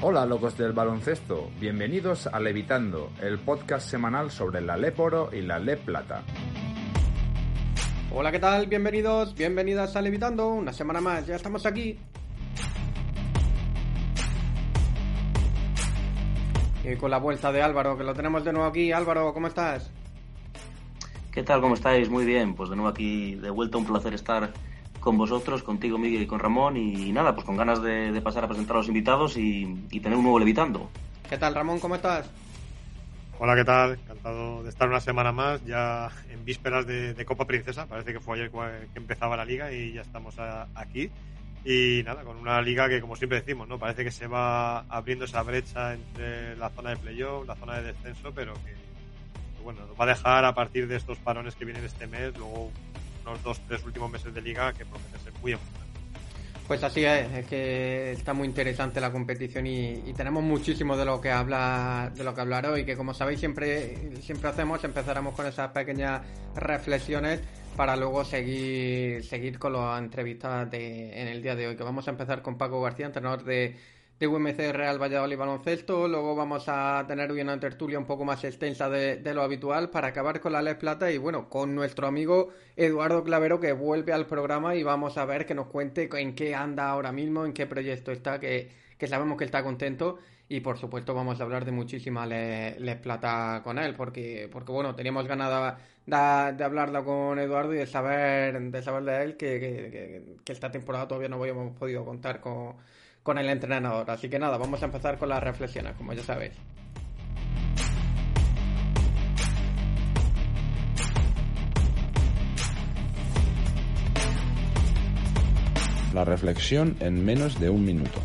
Hola locos del baloncesto, bienvenidos a Levitando, el podcast semanal sobre la LEP Oro y la LEP Plata. Hola, ¿qué tal? Bienvenidos, bienvenidas a Levitando, una semana más, ya estamos aquí. Y con la vuelta de Álvaro, que lo tenemos de nuevo aquí. Álvaro, ¿cómo estás? ¿Qué tal? ¿Cómo estáis? Muy bien, pues de nuevo aquí de vuelta, un placer estar con vosotros, contigo, Miguel, y con Ramón. Y, nada, pues con ganas de, pasar a presentar a los invitados y, tener un nuevo Levitando. ¿Qué tal, Ramón? ¿Cómo estás? Hola, ¿qué tal? Encantado de estar una semana más, ya en vísperas de, Copa Princesa. Parece que fue ayer que empezaba la liga y ya estamos aquí. Y nada, con una liga que, como siempre decimos, no parece que se va abriendo esa brecha entre la zona de playoff, la zona de descenso, pero que, bueno, nos va a dejar a partir de estos parones que vienen este mes, luego unos dos, tres últimos meses de liga que prometen ser muy emocionantes. Pues así es, es que está muy interesante la competición y, tenemos muchísimo de lo que habla, de lo que hablar hoy, que como sabéis siempre, siempre hacemos, empezaremos con esas pequeñas reflexiones para luego seguir, seguir con las entrevistas de, en el día de hoy, que vamos a empezar con Paco García, entrenador de de UMC Real Valladolid Baloncesto. Luego vamos a tener una tertulia un poco más extensa de, lo habitual para acabar con la Les Plata y bueno, con nuestro amigo Eduardo Clavero que vuelve al programa y vamos a ver que nos cuente en qué anda ahora mismo, en qué proyecto está, que, sabemos que está contento y por supuesto vamos a hablar de muchísima Les, Plata con él porque, porque bueno, teníamos ganas de, de, hablarla con Eduardo y de saber de, saber de él que, que esta temporada todavía no habíamos podido contar con con el entrenador. Así que nada, vamos a empezar con las reflexiones, como ya sabéis. La reflexión en menos de un minuto.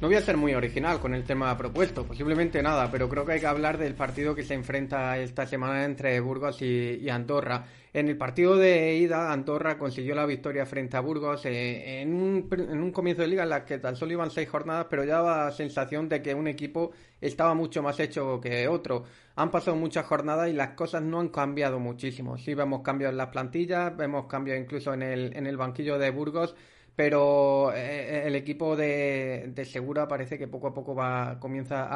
No voy a ser muy original con el tema propuesto, posiblemente nada, pero creo que hay que hablar del partido que se enfrenta esta semana entre Burgos y, Andorra. En el partido de ida, Andorra consiguió la victoria frente a Burgos eh, en, un, en, un, comienzo de liga en la que tan solo iban seis jornadas, pero ya daba la sensación de que un equipo estaba mucho más hecho que otro. Han pasado muchas jornadas y las cosas no han cambiado muchísimo. Sí vemos cambios en las plantillas, vemos cambios incluso en el, en el banquillo de Burgos pero eh, el equipo de, Segura parece que poco a poco va comienza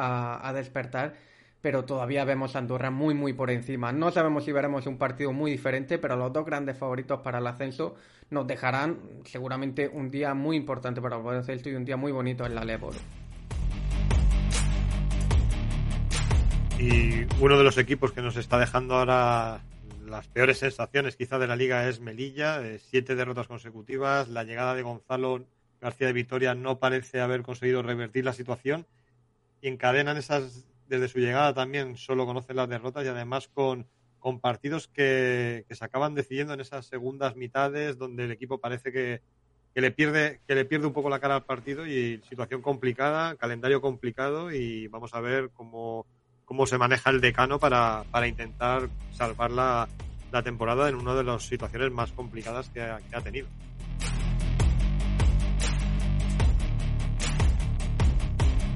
a, despertar, pero todavía vemos a Andorra muy muy por encima. No sabemos si veremos un partido muy diferente, pero los dos grandes favoritos para el ascenso nos dejarán seguramente un día muy importante para el baloncesto y un día muy bonito en la Lebor. Y uno de los equipos que nos está dejando ahora las peores sensaciones quizá de la liga es Melilla, eh, siete derrotas consecutivas, la llegada de Gonzalo García de Vitoria no parece haber conseguido revertir la situación. Y encadenan esas, desde su llegada también solo conocen las derrotas y además con, con partidos que, se acaban decidiendo en esas segundas mitades donde el equipo parece que, que, le pierde, que le pierde un poco la cara al partido y situación complicada, calendario complicado y vamos a ver cómo cómo se maneja el decano para, intentar salvar la, temporada en una de las situaciones más complicadas que ha, tenido.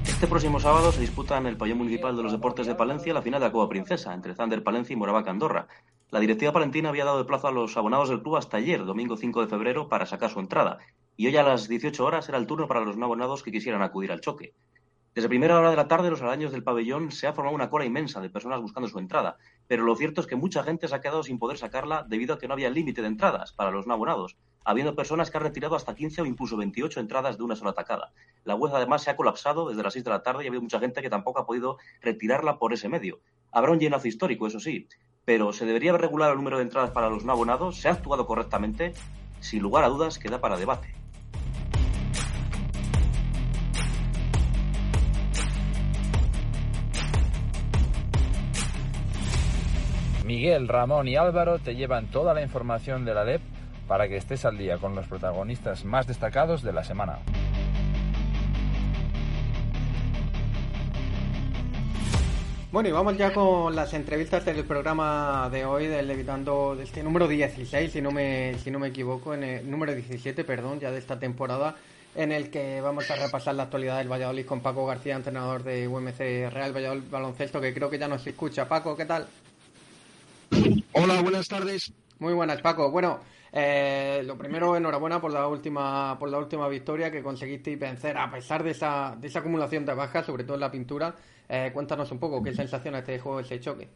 Este próximo sábado se disputa en el pabellón municipal de los deportes de Palencia la final de la Copa Princesa entre Zander Palencia y Moravaca Andorra. La directiva palentina había dado de plazo a los abonados del club hasta ayer, domingo 5 de febrero, para sacar su entrada. Y hoy a las 18 horas era el turno para los no abonados que quisieran acudir al choque. Desde primera hora de la tarde, los araños del pabellón se ha formado una cola inmensa de personas buscando su entrada, pero lo cierto es que mucha gente se ha quedado sin poder sacarla debido a que no había límite de entradas para los no abonados, habiendo personas que han retirado hasta 15 o incluso 28 entradas de una sola tacada. La web además se ha colapsado desde las 6 de la tarde y ha habido mucha gente que tampoco ha podido retirarla por ese medio. Habrá un llenazo histórico, eso sí, pero ¿se debería regulado el número de entradas para los no abonados? ¿Se ha actuado correctamente? Sin lugar a dudas, queda para debate. Miguel, Ramón y Álvaro te llevan toda la información de la LEP para que estés al día con los protagonistas más destacados de la semana. Bueno, y vamos ya con las entrevistas del programa de hoy, del Levitando, de este número 16, si no me, si no me equivoco, en el número 17, perdón, ya de esta temporada, en el que vamos a repasar la actualidad del Valladolid con Paco García, entrenador de UMC Real Valladolid Baloncesto, que creo que ya nos escucha. Paco, ¿qué tal? Hola, buenas tardes. Muy buenas, Paco. Bueno, eh, lo primero, enhorabuena por la última por la última victoria que conseguisteis vencer a pesar de esa, de esa acumulación de bajas, sobre todo en la pintura. Eh, cuéntanos un poco qué sensaciones te dejó ese choque.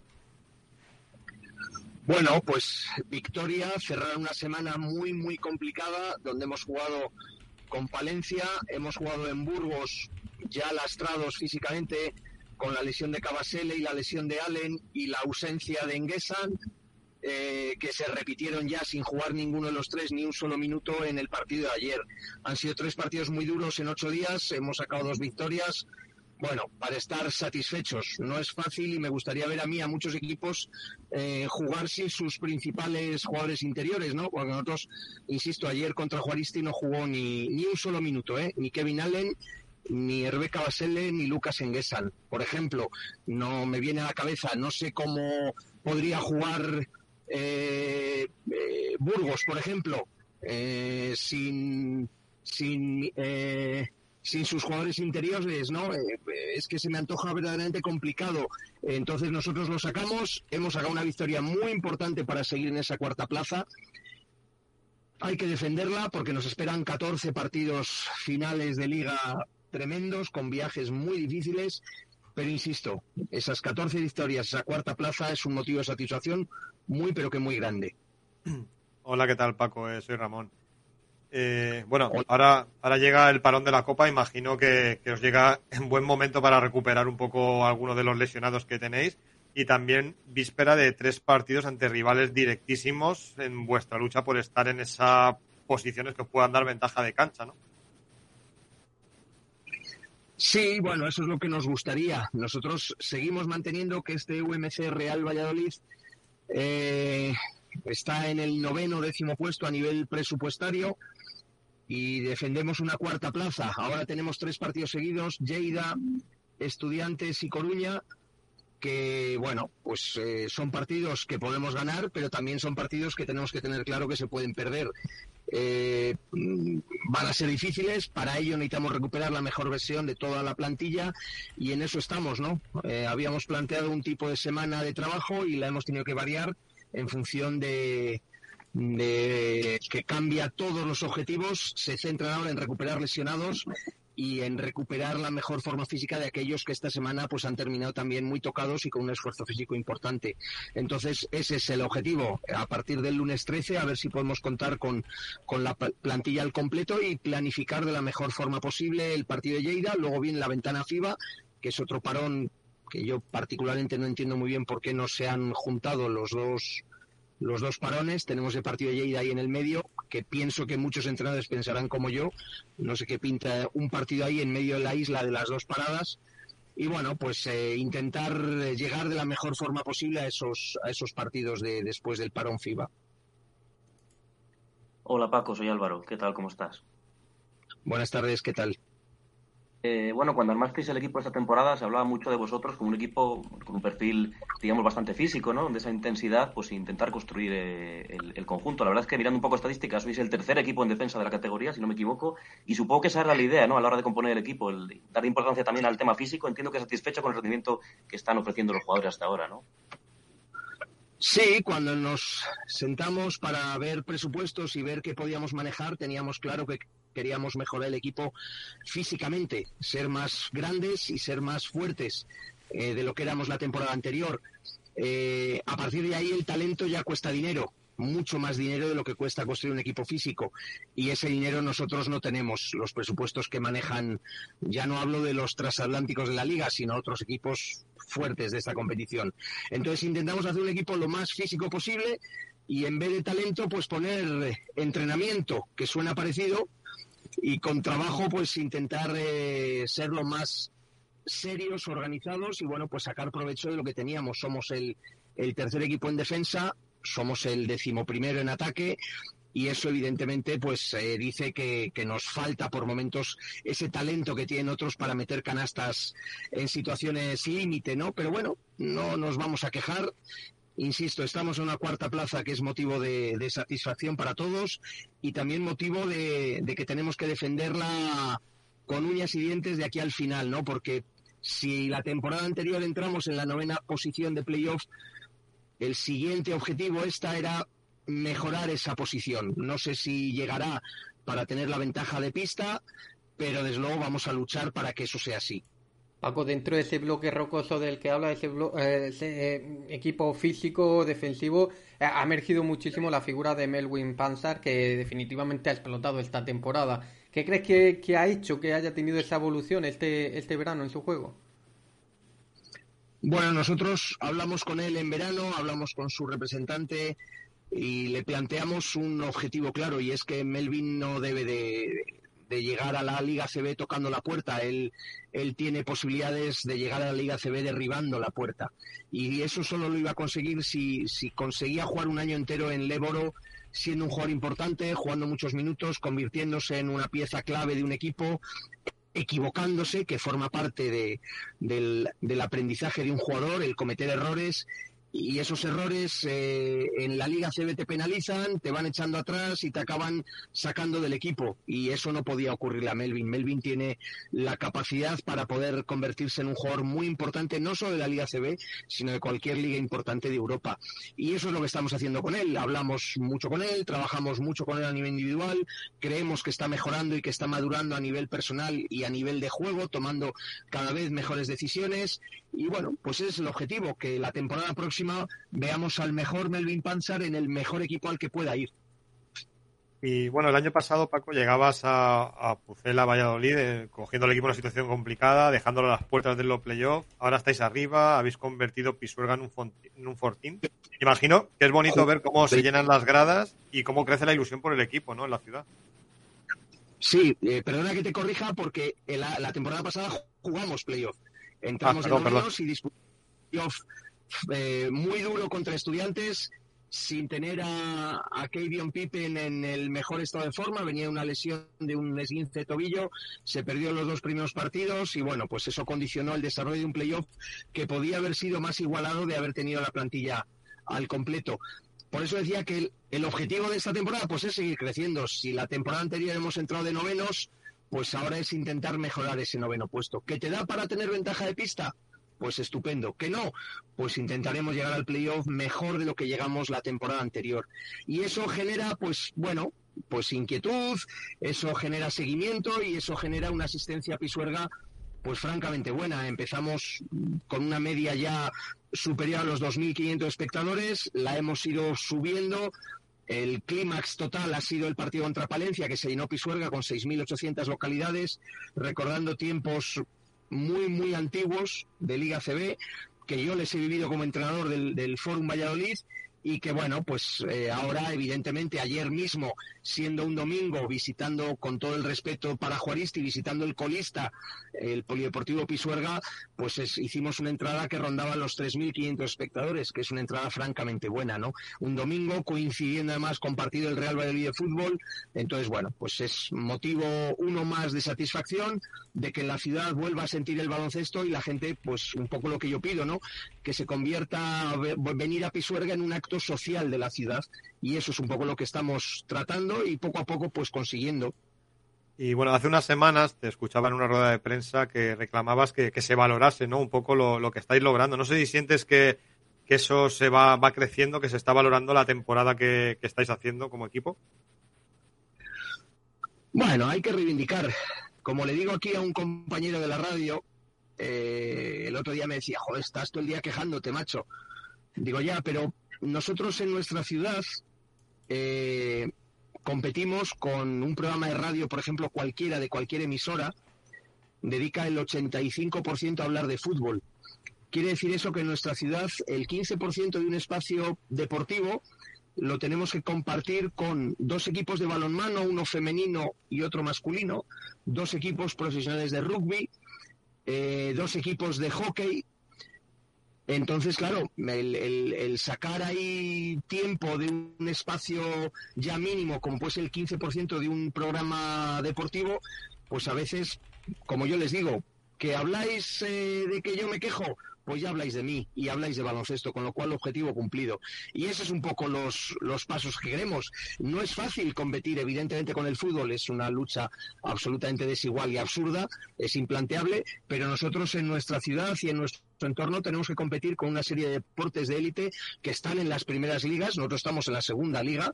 Bueno, pues victoria, cerrar una semana muy, muy complicada, donde hemos jugado con Palencia, hemos jugado en Burgos, ya lastrados físicamente, con la lesión de Cabasele y la lesión de Allen y la ausencia de Enguesan, eh, que se repitieron ya sin jugar ninguno de los tres ni un solo minuto en el partido de ayer. Han sido tres partidos muy duros en ocho días, hemos sacado dos victorias, bueno, para estar satisfechos. No es fácil y me gustaría ver a mí, a muchos equipos, eh, jugar sin sus principales jugadores interiores, ¿no? Porque nosotros, insisto, ayer contra Juaristi no jugó ni, ni un solo minuto, ¿eh? Ni Kevin Allen, ni Rebeca Basele, ni Lucas Enguesan. Por ejemplo, no me viene a la cabeza, no sé cómo podría jugar eh, eh, Burgos, por ejemplo, eh, sin... sin eh, sin sus jugadores interiores, ¿no? Es que se me antoja verdaderamente complicado. Entonces nosotros lo sacamos, hemos sacado una victoria muy importante para seguir en esa cuarta plaza. Hay que defenderla porque nos esperan 14 partidos finales de liga tremendos, con viajes muy difíciles. Pero insisto, esas 14 victorias, esa cuarta plaza es un motivo de satisfacción muy, pero que muy grande. Hola, ¿qué tal, Paco? Eh, soy Ramón. Eh, bueno, ahora, ahora llega el parón de la Copa. Imagino que, que, os llega en buen momento para recuperar un poco algunos de los lesionados que tenéis. Y también víspera de tres partidos ante rivales directísimos en vuestra lucha por estar en esas posiciones que os puedan dar ventaja de cancha, ¿no? Sí, bueno, eso es lo que nos gustaría. Nosotros seguimos manteniendo que este UMC Real Valladolid eh, está en el noveno décimo puesto a nivel presupuestario y defendemos una cuarta plaza. Ahora tenemos tres partidos seguidos, Lleida, Estudiantes y Coruña, que, bueno, pues eh, son partidos que podemos ganar, pero también son partidos que tenemos que tener claro que se pueden perder. Eh, van a ser difíciles, para ello necesitamos recuperar la mejor versión de toda la plantilla y en eso estamos, ¿no? Eh, habíamos planteado un tipo de semana de trabajo y la hemos tenido que variar en función de, de que cambia todos los objetivos, se centra ahora en recuperar lesionados y en recuperar la mejor forma física de aquellos que esta semana pues han terminado también muy tocados y con un esfuerzo físico importante. Entonces, ese es el objetivo. A partir del lunes 13, a ver si podemos contar con, con la plantilla al completo y planificar de la mejor forma posible el partido de Lleida. Luego viene la ventana FIBA, que es otro parón que yo particularmente no entiendo muy bien por qué no se han juntado los dos los dos parones. Tenemos el partido de Lleida ahí en el medio, que pienso que muchos entrenadores pensarán como yo. No sé qué pinta un partido ahí en medio de la isla de las dos paradas. Y bueno, pues eh, intentar llegar de la mejor forma posible a esos, a esos partidos de después del parón FIBA. Hola Paco, soy Álvaro. ¿Qué tal? ¿Cómo estás? Buenas tardes, ¿qué tal? Eh, bueno, cuando armasteis el equipo esta temporada se hablaba mucho de vosotros como un equipo con un perfil, digamos, bastante físico, ¿no? De esa intensidad, pues intentar construir eh, el, conjunto. La verdad es que mirando un poco estadísticas, sois el tercer equipo en defensa de la categoría, si no me equivoco, y supongo que esa era la idea, ¿no? A la hora de componer el equipo, el dar importancia también al tema físico. Entiendo que satisfecho con el rendimiento que están ofreciendo los jugadores hasta ahora, ¿no? Sí, cuando nos sentamos para ver presupuestos y ver qué podíamos manejar, teníamos claro que queríamos mejorar el equipo físicamente, ser más grandes y ser más fuertes eh, de lo que éramos la temporada anterior. Eh, a partir de ahí el talento ya cuesta dinero, mucho más dinero de lo que cuesta construir un equipo físico. Y ese dinero nosotros no tenemos. Los presupuestos que manejan, ya no hablo de los transatlánticos de la liga, sino otros equipos fuertes de esta competición. Entonces intentamos hacer un equipo lo más físico posible y en vez de talento, pues poner entrenamiento, que suena parecido, y con trabajo, pues intentar eh, ser lo más serios, organizados y bueno, pues sacar provecho de lo que teníamos. Somos el, el tercer equipo en defensa, somos el decimoprimero en ataque y eso evidentemente pues eh, dice que, nos falta por momentos ese talento que tienen otros para meter canastas en situaciones límite, ¿no? Pero bueno, no nos vamos a quejar. Insisto, estamos en una cuarta plaza que es motivo de, de satisfacción para todos y también motivo de, de, que tenemos que defenderla con uñas y dientes de aquí al final, ¿no? Porque si la temporada anterior entramos en la novena posición de playoff, el siguiente objetivo esta era mejorar esa posición. No sé si llegará para tener la ventaja de pista, pero desde luego vamos a luchar para que eso sea así. Paco, dentro de ese bloque rocoso del que habla, ese, eh, ese eh, equipo físico, defensivo, eh, ha emergido muchísimo la figura de Melwin Pansar, que definitivamente ha explotado esta temporada. ¿Qué crees que, que, ha hecho que haya tenido esa evolución este, este verano en su juego? Bueno, nosotros hablamos con él en verano, hablamos con su representante y le planteamos un objetivo claro y es que Melvin no debe de, llegar a la Liga CB tocando la puerta. Él, él tiene posibilidades de llegar a la Liga CB derribando la puerta. Y eso solo lo iba a conseguir si, si conseguía jugar un año entero en Leboro siendo un jugador importante, jugando muchos minutos, convirtiéndose en una pieza clave de un equipo, equivocándose, que forma parte de, del, del aprendizaje de un jugador, el cometer errores y esos errores eh, en la Liga CB te penalizan, te van echando atrás y te acaban sacando del equipo. Y eso no podía ocurrirle a Melvin. Melvin tiene la capacidad para poder convertirse en un jugador muy importante, no solo de la Liga CB, sino de cualquier liga importante de Europa. Y eso es lo que estamos haciendo con él. Hablamos mucho con él, trabajamos mucho con él a nivel individual, creemos que está mejorando y que está madurando a nivel personal y a nivel de juego, tomando cada vez mejores decisiones. Y bueno, pues ese es el objetivo, que la temporada próxima veamos al mejor Melvin Panzer en el mejor equipo al que pueda ir. Y bueno, el año pasado, Paco, llegabas a, a Pucela, Valladolid, eh, cogiendo el equipo en una situación complicada, dejándolo a las puertas de los playoffs. Ahora estáis arriba, habéis convertido Pisuerga en un, en un fortín. Imagino que es bonito ver cómo se llenan las gradas y cómo crece la ilusión por el equipo, ¿no? En la ciudad. Sí, eh, perdona que te corrija porque la, la temporada pasada jugamos playoff. Entramos ah, perdón, en los y disputamos eh, muy duro contra estudiantes, sin tener a, a Pippen en el mejor estado de forma, venía una lesión de un esguince de tobillo, se perdió los dos primeros partidos y bueno, pues eso condicionó el desarrollo de un playoff que podía haber sido más igualado de haber tenido la plantilla al completo. Por eso decía que el, el objetivo de esta temporada pues es seguir creciendo. Si la temporada anterior hemos entrado de novenos, pues ahora es intentar mejorar ese noveno puesto. ¿Que te da para tener ventaja de pista? Pues estupendo. Que no, pues intentaremos llegar al playoff mejor de lo que llegamos la temporada anterior. Y eso genera, pues bueno, pues inquietud, eso genera seguimiento y eso genera una asistencia Pisuerga pues francamente buena. Empezamos con una media ya superior a los 2.500 espectadores, la hemos ido subiendo. El clímax total ha sido el partido contra Palencia, que se llenó Pisuerga con 6.800 localidades, recordando tiempos muy, muy antiguos de Liga CB, que yo les he vivido como entrenador del, del Fórum Valladolid y que bueno, pues eh, ahora evidentemente ayer mismo, siendo un domingo, visitando con todo el respeto para Juaristi, visitando el colista, el Polideportivo Pisuerga, pues es, hicimos una entrada que rondaba los 3.500 espectadores, que es una entrada francamente buena, ¿no? Un domingo coincidiendo además con partido del Real Valladolid de fútbol, entonces bueno, pues es motivo uno más de satisfacción de que la ciudad vuelva a sentir el baloncesto y la gente, pues un poco lo que yo pido, ¿no? Que se convierta, venir a Pisuerga en un acto social de la ciudad y eso es un poco lo que estamos tratando y poco a poco pues consiguiendo. Y bueno, hace unas semanas te escuchaba en una rueda de prensa que reclamabas que, que se valorase ¿no? un poco lo, lo, que estáis logrando. No sé si sientes que, que eso se va, va, creciendo, que se está valorando la temporada que, que estáis haciendo como equipo. Bueno, hay que reivindicar. Como le digo aquí a un compañero de la radio, eh, el otro día me decía, joder, estás todo el día quejándote, macho. Digo, ya, pero nosotros en nuestra ciudad eh, competimos con un programa de radio, por ejemplo, cualquiera de cualquier emisora, dedica el 85% a hablar de fútbol. Quiere decir eso que en nuestra ciudad el 15% de un espacio deportivo lo tenemos que compartir con dos equipos de balonmano, uno femenino y otro masculino, dos equipos profesionales de rugby, eh, dos equipos de hockey, Entonces, claro, el, sacar ahí tiempo de un espacio ya mínimo, como pues el 15% de un programa deportivo, pues a veces, como yo les digo, que habláis eh, de que yo me quejo, pues ya habláis de mí y habláis de baloncesto, con lo cual objetivo cumplido. Y esos es un poco los, los pasos que queremos. No es fácil competir, evidentemente, con el fútbol, es una lucha absolutamente desigual y absurda, es implanteable, pero nosotros en nuestra ciudad y en nuestro entorno tenemos que competir con una serie de deportes de élite que están en las primeras ligas, nosotros estamos en la segunda liga,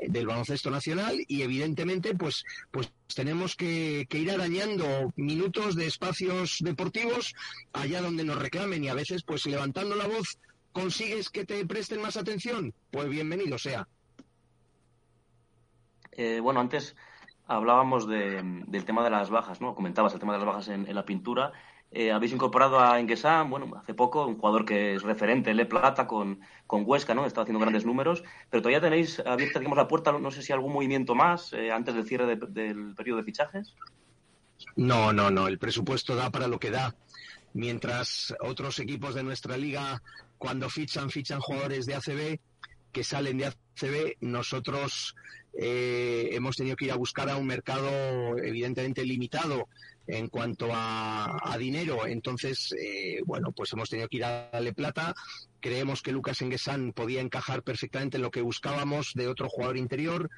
del baloncesto nacional y evidentemente pues pues tenemos que, ir arañando minutos de espacios deportivos allá donde nos reclamen y a veces pues levantando la voz consigues que te presten más atención pues bienvenido sea. Eh, bueno antes hablábamos del tema de las bajas no comentabas el tema de las bajas en la pintura eh, habéis incorporado a Enguesán, bueno, hace poco, un jugador que es referente, Le Plata, con, con Huesca, ¿no? Está haciendo grandes números, pero todavía tenéis abierta, digamos, la puerta, no sé si algún movimiento más eh, antes del cierre del periodo de fichajes. No, no, no, el presupuesto da para lo que da. Mientras otros equipos de nuestra liga, cuando fichan, fichan jugadores de ACB, que salen de ACB, nosotros eh, hemos tenido que ir a buscar a un mercado evidentemente limitado en cuanto a, dinero. Entonces, eh, bueno, pues hemos tenido que ir a darle plata. Creemos que Lucas Enguesan podía encajar perfectamente en lo que buscábamos de otro jugador interior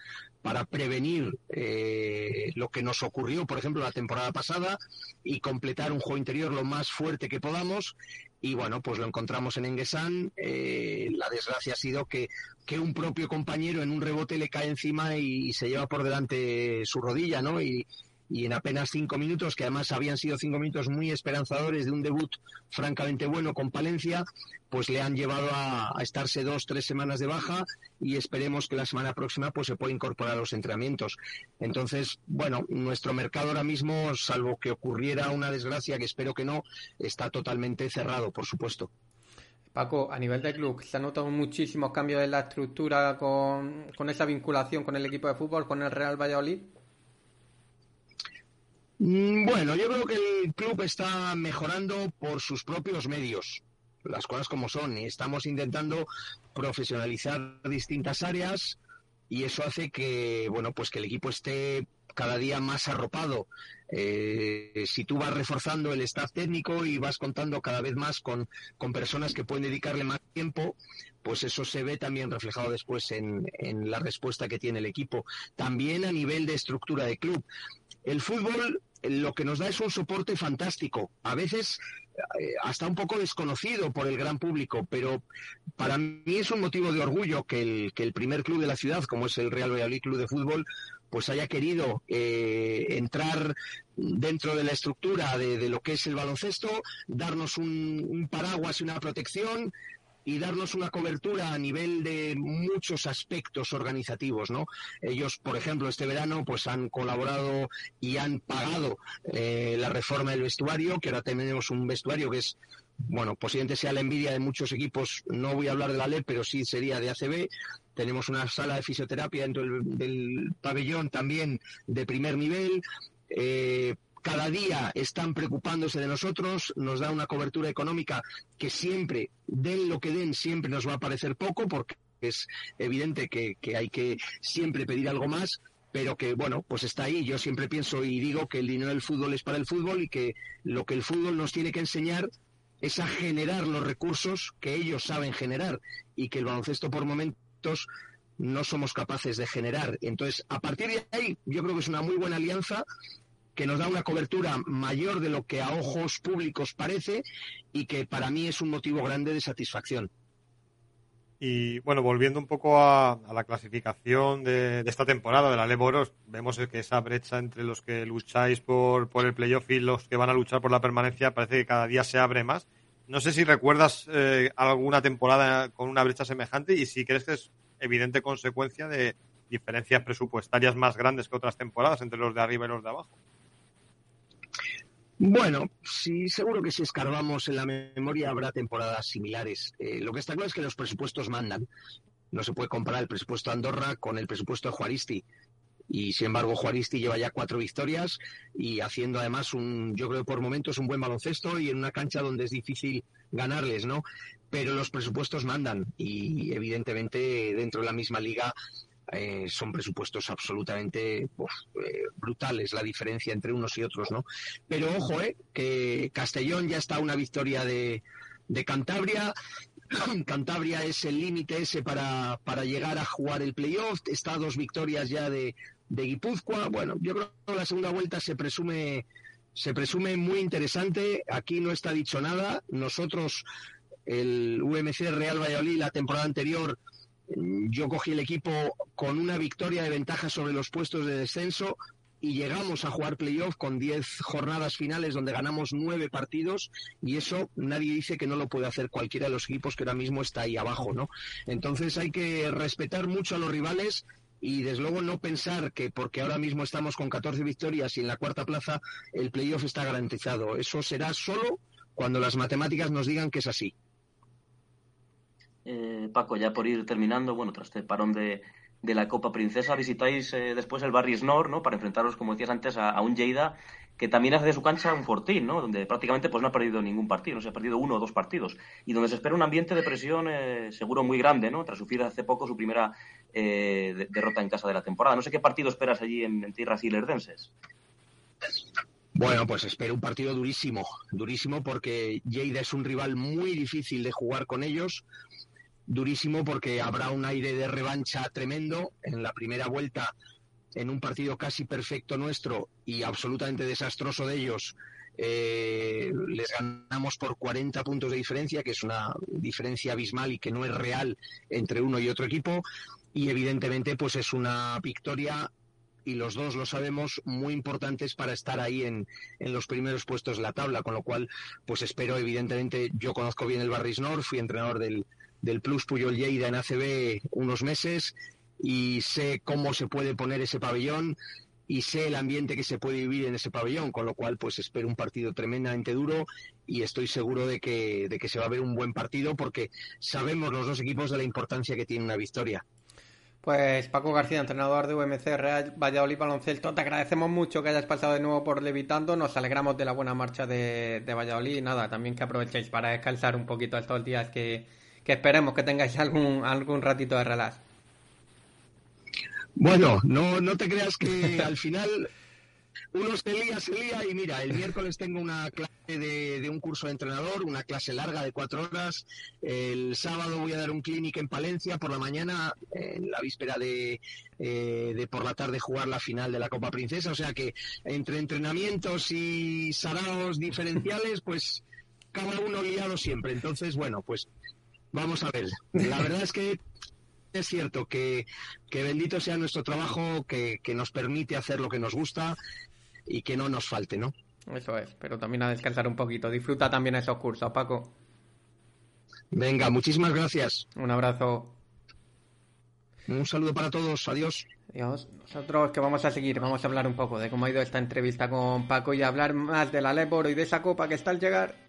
para prevenir eh, lo que nos ocurrió, por ejemplo, la temporada pasada y completar un juego interior lo más fuerte que podamos. Y bueno, pues lo encontramos en Enguesan. Eh, la desgracia ha sido que, que un propio compañero en un rebote le cae encima y, y se lleva por delante su rodilla, ¿no? Y, y en apenas cinco minutos, que además habían sido cinco minutos muy esperanzadores de un debut francamente bueno con Palencia, pues le han llevado a, estarse dos, tres semanas de baja y esperemos que la semana próxima pues se pueda incorporar a los entrenamientos. Entonces, bueno, nuestro mercado ahora mismo, salvo que ocurriera una desgracia, que espero que no, está totalmente cerrado, por supuesto. Paco, a nivel de club, ¿se ha notado muchísimos cambios en la estructura con, con esa vinculación con el equipo de fútbol, con el Real Valladolid? Mm, bueno, yo creo que el club está mejorando por sus propios medios, las cosas como son, y estamos intentando profesionalizar distintas áreas y eso hace que, bueno, pues que el equipo esté cada día más arropado. Eh, si tú vas reforzando el staff técnico y vas contando cada vez más con, con, personas que pueden dedicarle más tiempo, pues eso se ve también reflejado después en, en la respuesta que tiene el equipo. También a nivel de estructura de club. El fútbol lo que nos da es un soporte fantástico, a veces eh, hasta un poco desconocido por el gran público, pero para mí es un motivo de orgullo que el, que el primer club de la ciudad, como es el Real Valladolid Club de Fútbol, pues haya querido eh, entrar dentro de la estructura de, lo que es el baloncesto, darnos un, un paraguas y una protección, y darnos una cobertura a nivel de muchos aspectos organizativos, ¿no? Ellos, por ejemplo, este verano, pues han colaborado y han pagado eh, la reforma del vestuario, que ahora tenemos un vestuario que es bueno, posiblemente sea la envidia de muchos equipos, no voy a hablar de la LEP, pero sí sería de ACB. Tenemos una sala de fisioterapia dentro del, pabellón también de primer nivel. Eh, cada día están preocupándose de nosotros, nos da una cobertura económica que siempre, den lo que den, siempre nos va a parecer poco, porque es evidente que, hay que siempre pedir algo más, pero que bueno, pues está ahí. Yo siempre pienso y digo que el dinero del fútbol es para el fútbol y que lo que el fútbol nos tiene que enseñar es a generar los recursos que ellos saben generar y que el baloncesto por momentos no somos capaces de generar. Entonces, a partir de ahí, yo creo que es una muy buena alianza que nos da una cobertura mayor de lo que a ojos públicos parece y que para mí es un motivo grande de satisfacción. Y bueno, volviendo un poco a, la clasificación de, esta temporada de la Leboros, vemos que esa brecha entre los que lucháis por, por el playoff y los que van a luchar por la permanencia parece que cada día se abre más. No sé si recuerdas eh, alguna temporada con una brecha semejante y si crees que es evidente consecuencia de diferencias presupuestarias más grandes que otras temporadas entre los de arriba y los de abajo. Bueno, sí, seguro que si escarbamos en la memoria habrá temporadas similares. Eh, lo que está claro es que los presupuestos mandan. No se puede comparar el presupuesto de Andorra con el presupuesto de Juaristi. y sin embargo Juaristi lleva ya cuatro victorias y haciendo además un, yo creo por momentos un buen baloncesto y en una cancha donde es difícil ganarles, ¿no? Pero los presupuestos mandan y evidentemente dentro de la misma liga eh, son presupuestos absolutamente eh, brutales la diferencia entre unos y otros, ¿no? Pero ojo, eh, que Castellón ya está una victoria de, de Cantabria. Cantabria es el límite ese para, para llegar a jugar el playoff. Está dos victorias ya de, de Guipúzcoa. Bueno, yo creo que la segunda vuelta se presume, se presume muy interesante. Aquí no está dicho nada. Nosotros, el UMC Real Valladolid, la temporada anterior, yo cogí el equipo con una victoria de ventaja sobre los puestos de descenso y llegamos a jugar playoff con 10 jornadas finales donde ganamos 9 partidos y eso nadie dice que no lo puede hacer cualquiera de los equipos que ahora mismo está ahí abajo, ¿no? Entonces hay que respetar mucho a los rivales y desde luego no pensar que porque ahora mismo estamos con 14 victorias y en la cuarta plaza el playoff está garantizado. Eso será solo cuando las matemáticas nos digan que es así. Eh, Paco, ya por ir terminando, bueno, tras este parón de, la Copa Princesa, visitáis eh, después el Barris Nord, ¿no? Para enfrentaros, como decías antes, a, un Lleida que también hace de su cancha un fortín, ¿no? Donde prácticamente pues no ha perdido ningún partido, no se ha perdido uno o dos partidos. Y donde se espera un ambiente de presión eh, seguro muy grande, ¿no? Tras sufrir hace poco su primera derrota en casa de la temporada. No sé qué partido esperas allí en, en tierras. Bueno, pues espero un partido durísimo, durísimo porque Lleida es un rival muy difícil de jugar con ellos, durísimo porque habrá un aire de revancha tremendo en la primera vuelta en un partido casi perfecto nuestro y absolutamente desastroso de ellos. Eh, les ganamos por 40 puntos de diferencia, que es una diferencia abismal y que no es real entre uno y otro equipo. Y evidentemente, pues es una victoria y los dos lo sabemos, muy importantes para estar ahí en, en, los primeros puestos de la tabla, con lo cual, pues espero, evidentemente, yo conozco bien el Barris Nord, fui entrenador del, del Plus Puyol Lleida en ACB unos meses y sé cómo se puede poner ese pabellón y sé el ambiente que se puede vivir en ese pabellón, con lo cual pues espero un partido tremendamente duro y estoy seguro de que, de que se va a ver un buen partido porque sabemos los dos equipos de la importancia que tiene una victoria. Pues Paco García, entrenador de UMC Real Valladolid Baloncesto, te agradecemos mucho que hayas pasado de nuevo por Levitando, nos alegramos de la buena marcha de, de Valladolid y nada, también que aprovechéis para descansar un poquito estos días que, que esperemos que tengáis algún, algún ratito de relax. Bueno, no, no te creas que al final uno se lía, se lía y mira, el miércoles tengo una clase de, de, un curso de entrenador, una clase larga de cuatro horas. El sábado voy a dar un clinic en Palencia por la mañana, en la víspera de, eh, de por la tarde jugar la final de la Copa Princesa. O sea que entre entrenamientos y saraos diferenciales, pues cada uno liado siempre. Entonces, bueno, pues Vamos a ver. La verdad es que es cierto que, que bendito sea nuestro trabajo, que, que, nos permite hacer lo que nos gusta y que no nos falte, ¿no? Eso es, pero también a descansar un poquito. Disfruta también esos cursos, Paco. Venga, muchísimas gracias. Un abrazo. Un saludo para todos. Adiós. Adiós. Nosotros que vamos a seguir, vamos a hablar un poco de cómo ha ido esta entrevista con Paco y hablar más de la Leporo y de esa copa que está al llegar.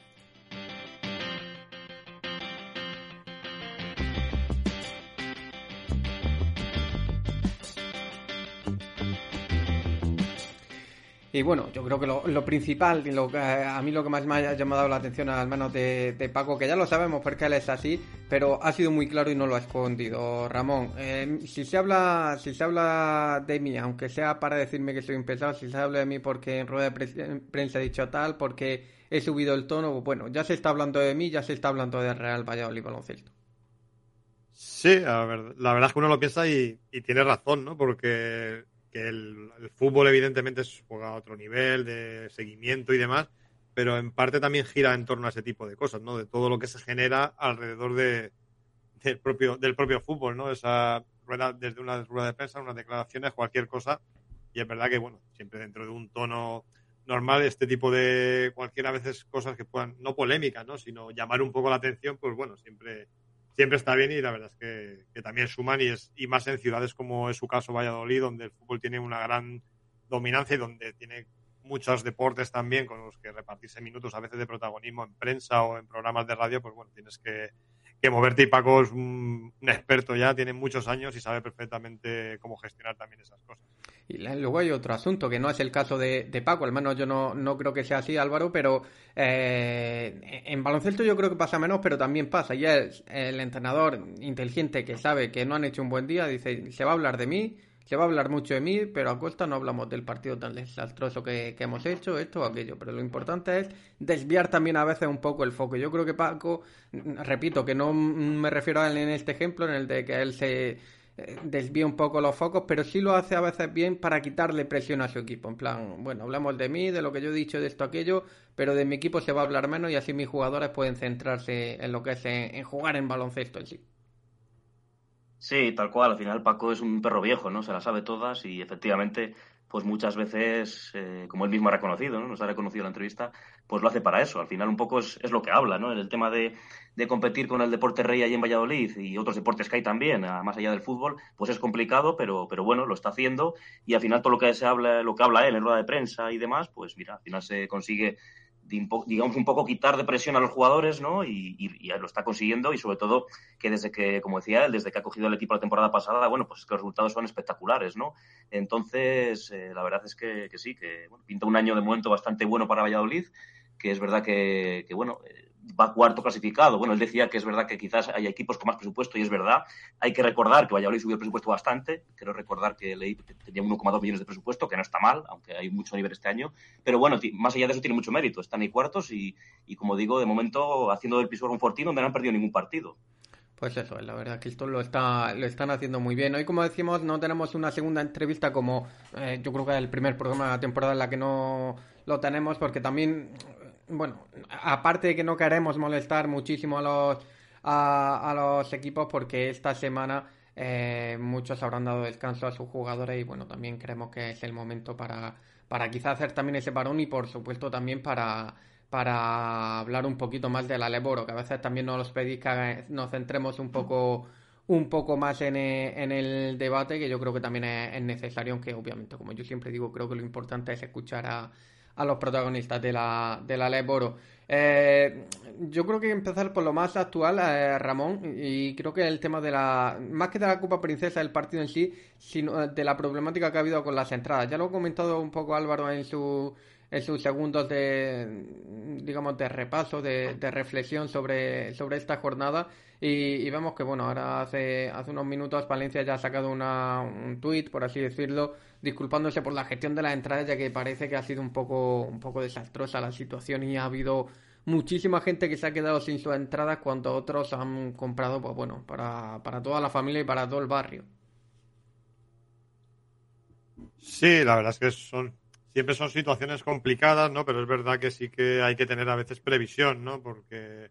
Y bueno, yo creo que lo, lo principal, lo que, a mí lo que más me ha llamado la atención, al menos de, de, Paco, que ya lo sabemos porque él es así, pero ha sido muy claro y no lo ha escondido. Ramón, eh, si se habla si se habla de mí, aunque sea para decirme que soy un si se habla de mí porque en rueda de prensa he dicho tal, porque he subido el tono, bueno, ya se está hablando de mí, ya se está hablando de Real Valladolid Baloncesto. Sí, a ver, la verdad es que uno lo piensa y tiene razón, ¿no? Porque que el, fútbol evidentemente juega a otro nivel de seguimiento y demás, pero en parte también gira en torno a ese tipo de cosas, ¿no? De todo lo que se genera alrededor de, del, propio, del propio fútbol, ¿no? Esa rueda, desde una rueda de prensa, unas declaraciones, cualquier cosa. Y es verdad que, bueno, siempre dentro de un tono normal, este tipo de cualquier a veces cosas que puedan, no polémicas, ¿no? Sino llamar un poco la atención, pues bueno, siempre siempre está bien y la verdad es que, también suman y, es, y más en ciudades como es su caso Valladolid, donde el fútbol tiene una gran dominancia y donde tiene muchos deportes también con los que repartirse minutos a veces de protagonismo en prensa o en programas de radio, pues bueno, tienes que, que moverte y Paco es un, experto ya, tiene muchos años y sabe perfectamente cómo gestionar también esas cosas. Y luego hay otro asunto, que no es el caso de, Paco, al menos yo no, no, creo que sea así, Álvaro, pero eh, en baloncesto yo creo que pasa menos, pero también pasa. Y es el entrenador inteligente que sabe que no han hecho un buen día, dice, se va a hablar de mí, se va a hablar mucho de mí, pero a costa no hablamos del partido tan desastroso que, hemos hecho, esto o aquello. Pero lo importante es desviar también a veces un poco el foco. Yo creo que Paco, repito, que no me refiero a él en este ejemplo, en el de que él se eh, desvía un poco los focos, pero sí lo hace a veces bien para quitarle presión a su equipo. En plan, bueno, hablamos de mí, de lo que yo he dicho, de esto, aquello, pero de mi equipo se va a hablar menos y así mis jugadores pueden centrarse en lo que es en jugar en baloncesto en sí. Sí, tal cual. Al final Paco es un perro viejo, ¿no? Se las sabe todas y efectivamente, pues muchas veces, eh, como él mismo ha reconocido, ¿no? Nos ha reconocido en la entrevista, pues lo hace para eso. Al final un poco es, lo que habla, ¿no? En el tema de, de, competir con el deporte rey ahí en Valladolid y otros deportes que hay también, más allá del fútbol, pues es complicado, pero, pero bueno, lo está haciendo y al final todo lo que se habla, lo que habla él en rueda de prensa y demás, pues mira, al final se consigue digamos, un poco quitar de presión a los jugadores, ¿no? Y, lo está consiguiendo y sobre todo que desde que, como decía él, desde que ha cogido el equipo la temporada pasada, bueno, pues es que los resultados son espectaculares, ¿no? Entonces, eh, la verdad es que, sí, que pinta un año de momento bastante bueno para Valladolid, que es verdad que, que bueno, eh, va cuarto clasificado. Bueno, él decía que es verdad que quizás hay equipos con más presupuesto y es verdad. Hay que recordar que Valladolid subió el presupuesto bastante. Quiero recordar que leí tenía 1,2 millones de presupuesto, que no está mal, aunque hay mucho nivel este año. Pero bueno, más allá de eso tiene mucho mérito. Están ahí cuartos y, como digo, de momento haciendo del piso un fortín donde no han perdido ningún partido. Pues eso, la verdad que esto lo, está, lo están haciendo muy bien. Hoy, como decimos, no tenemos una segunda entrevista como eh, yo creo que el primer programa de la temporada en la que no lo tenemos, porque también bueno, aparte de que no queremos molestar muchísimo a los, a, los equipos porque esta semana eh, muchos habrán dado descanso a sus jugadores y bueno, también creemos que es el momento para, para quizá hacer también ese parón y por supuesto también para, para hablar un poquito más de la Leboro, que a veces también nos pedís que nos centremos un poco un poco más en, en el debate, que yo creo que también es necesario, aunque obviamente, como yo siempre digo, creo que lo importante es escuchar a, a los protagonistas de la, de la Leboro. Eh, yo creo que empezar por lo más actual, eh, Ramón, y creo que el tema de la, más que de la Copa Princesa, del partido en sí, sino de la problemática que ha habido con las entradas. Ya lo ha comentado un poco Álvaro en su en sus segundos de digamos de repaso de, reflexión sobre, sobre esta jornada. Y, vemos que bueno ahora hace hace unos minutos Valencia ya ha sacado una, un tuit por así decirlo disculpándose por la gestión de las entradas ya que parece que ha sido un poco un poco desastrosa la situación y ha habido muchísima gente que se ha quedado sin sus entradas cuando otros han comprado pues bueno para, para toda la familia y para todo el barrio. Sí, la verdad es que son siempre son situaciones complicadas, ¿no? Pero es verdad que sí que hay que tener a veces previsión, ¿no? Porque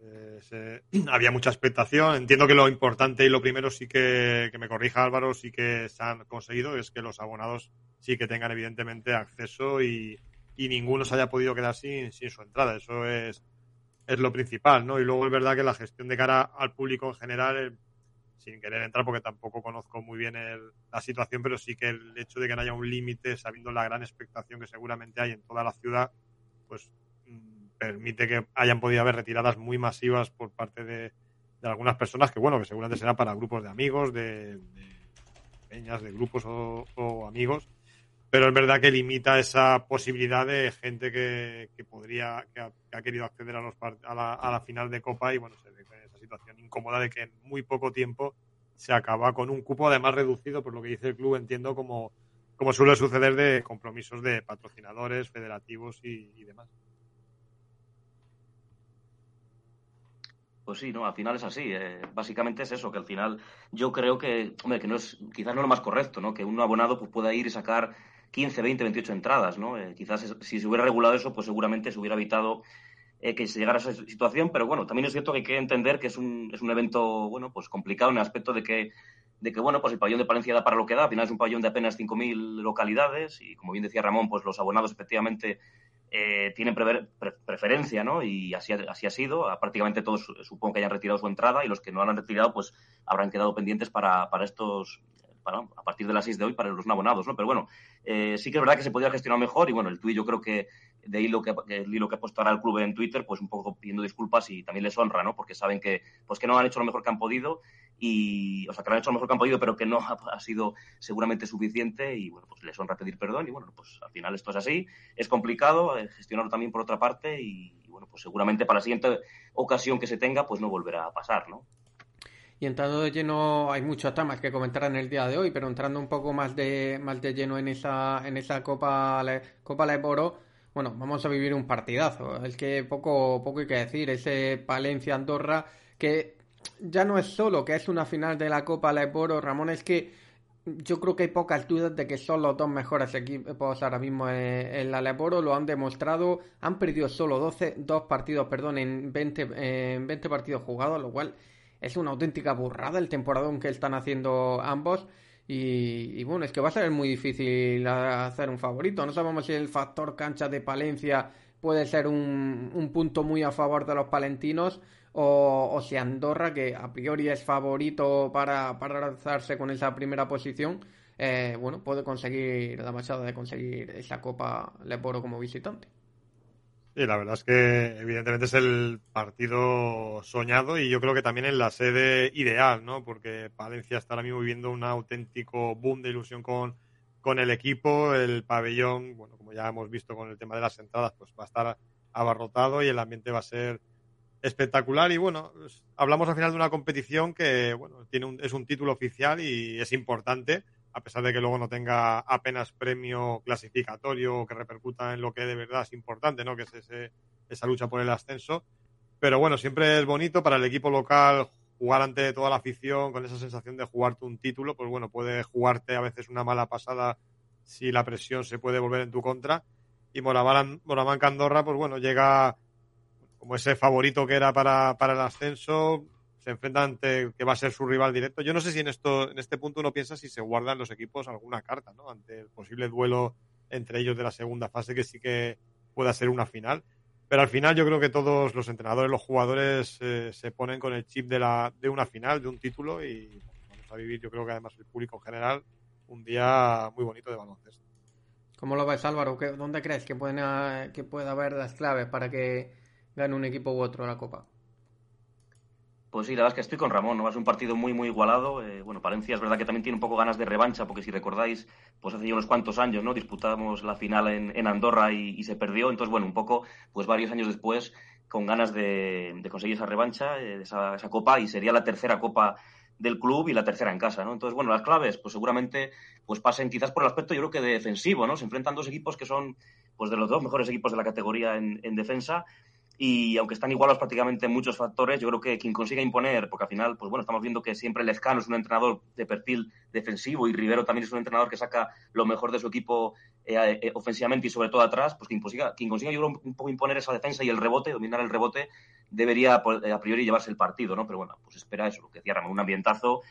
eh, había mucha expectación. Entiendo que lo importante y lo primero sí que, que me corrija Álvaro, sí que se han conseguido, es que los abonados sí que tengan evidentemente acceso y, y ninguno se haya podido quedar sin, sin su entrada. Eso es, es lo principal, ¿no? Y luego es verdad que la gestión de cara al público en general sin querer entrar porque tampoco conozco muy bien la situación, pero sí que el hecho de que no haya un límite, sabiendo la gran expectación que seguramente hay en toda la ciudad, pues mm, permite que hayan podido haber retiradas muy masivas por parte de, algunas personas que, bueno, que seguramente será para grupos de amigos, de, peñas, de grupos o, amigos, pero es verdad que limita esa posibilidad de gente que, podría, que ha, querido acceder a, los, a, la, a la final de Copa y, bueno, se ve situación incómoda de que en muy poco tiempo se acaba con un cupo además reducido, por lo que dice el club, entiendo como, como suele suceder de compromisos de patrocinadores, federativos y, demás. Pues sí, no, al final es así. Eh, básicamente es eso, que al final yo creo que, hombre, que no es, quizás no es lo más correcto, ¿no? Que un abonado pues, pueda ir y sacar 15, 20, 28 entradas, ¿no? Eh, quizás si se hubiera regulado eso, pues seguramente se hubiera evitado eh, que se llegara a esa situación, pero bueno, también es cierto que hay que entender que es un, es un evento, bueno, pues complicado en el aspecto de que, de que, bueno, pues el pabellón de Palencia da para lo que da, al final es un pabellón de apenas 5.000 localidades y, como bien decía Ramón, pues los abonados efectivamente eh, tienen preferencia, ¿no? Y así, ha sido. Prácticamente todos supongo que hayan retirado su entrada y los que no la han retirado, pues habrán quedado pendientes para, para estos a partir de las 6 de hoy para los no abonados, ¿no? Pero bueno, eh, sí que es verdad que se podría gestionar mejor y bueno, el tuit yo creo que de ahí lo que, el hilo que ha puesto ahora el club en Twitter, pues un poco pidiendo disculpas y también les honra, ¿no? Porque saben que, pues que no han hecho lo mejor que han podido y, o sea, que han hecho lo mejor que han podido, pero que no ha, sido seguramente suficiente y bueno, pues les honra pedir perdón y bueno, pues al final esto es así, es complicado eh, gestionarlo también por otra parte y, bueno, pues seguramente para la siguiente ocasión que se tenga, pues no volverá a pasar, ¿no? Y entrando de lleno, hay muchos temas que comentar en el día de hoy, pero entrando un poco más de más de lleno en esa en esa Copa Copa Leporo, bueno, vamos a vivir un partidazo. Es que poco poco hay que decir, ese Palencia Andorra que ya no es solo que es una final de la Copa Leporo, Ramón, es que yo creo que hay pocas dudas de que son los dos mejores equipos ahora mismo en, la Leporo, lo han demostrado, han perdido solo 12, dos partidos, perdón, en 20, en 20 partidos jugados, lo cual es una auténtica burrada el temporadón que están haciendo ambos. Y, bueno, es que va a ser muy difícil hacer un favorito. No sabemos si el factor cancha de Palencia puede ser un, punto muy a favor de los palentinos o, si Andorra, que a priori es favorito para, para alzarse con esa primera posición, eh, bueno, puede conseguir la machada de conseguir esa Copa Leporo como visitante. Sí, la verdad es que evidentemente es el partido soñado y yo creo que también en la sede ideal, ¿no? Porque Palencia está ahora mismo viviendo un auténtico boom de ilusión con, con el equipo, el pabellón, bueno, como ya hemos visto con el tema de las entradas, pues va a estar abarrotado y el ambiente va a ser espectacular. Y bueno, hablamos al final de una competición que, bueno, tiene un, es un título oficial y es importante a pesar de que luego no tenga apenas premio clasificatorio que repercuta en lo que de verdad es importante, ¿no? Que es esa lucha por el ascenso. Pero bueno, siempre es bonito para el equipo local jugar ante toda la afición con esa sensación de jugarte un título, pues bueno, puede jugarte a veces una mala pasada si la presión se puede volver en tu contra. Y Moraván Candorra, pues bueno, llega como ese favorito que era para, para el ascenso, se enfrenta ante que va a ser su rival directo. Yo no sé si en esto, en este punto uno piensa si se guardan los equipos alguna carta, ¿no? Ante el posible duelo entre ellos de la segunda fase, que sí que pueda ser una final. Pero al final yo creo que todos los entrenadores, los jugadores eh, se ponen con el chip de, la, de una final, de un título y vamos a vivir, yo creo que además el público en general, un día muy bonito de baloncesto. ¿Cómo lo ves Álvaro? ¿Dónde crees que, pueden, que pueda haber las claves para que gane un equipo u otro la Copa? Pues sí, la verdad es que estoy con Ramón, ¿no? Es un partido muy, muy igualado. Eh, bueno, Palencia es verdad que también tiene un poco ganas de revancha, porque si recordáis, pues hace unos cuantos años, ¿no? Disputamos la final en, Andorra y, se perdió. Entonces, bueno, un poco, pues varios años después, con ganas de, conseguir esa revancha, eh, esa, esa, copa, y sería la tercera copa del club y la tercera en casa, ¿no? Entonces, bueno, las claves, pues seguramente, pues pasen quizás por el aspecto, yo creo que defensivo, ¿no? Se enfrentan dos equipos que son, pues de los dos mejores equipos de la categoría en, en defensa y aunque están igualados prácticamente muchos factores, yo creo que quien consiga imponer, porque al final, pues bueno, estamos viendo que siempre Lezcano es un entrenador de perfil defensivo y Rivero también es un entrenador que saca lo mejor de su equipo eh, eh, ofensivamente y sobre todo atrás, pues quien consiga, quien consiga un poco imponer esa defensa y el rebote, dominar el rebote, debería pues, a priori llevarse el partido, ¿no? Pero bueno, pues espera eso, lo que decía Ramón, un ambientazo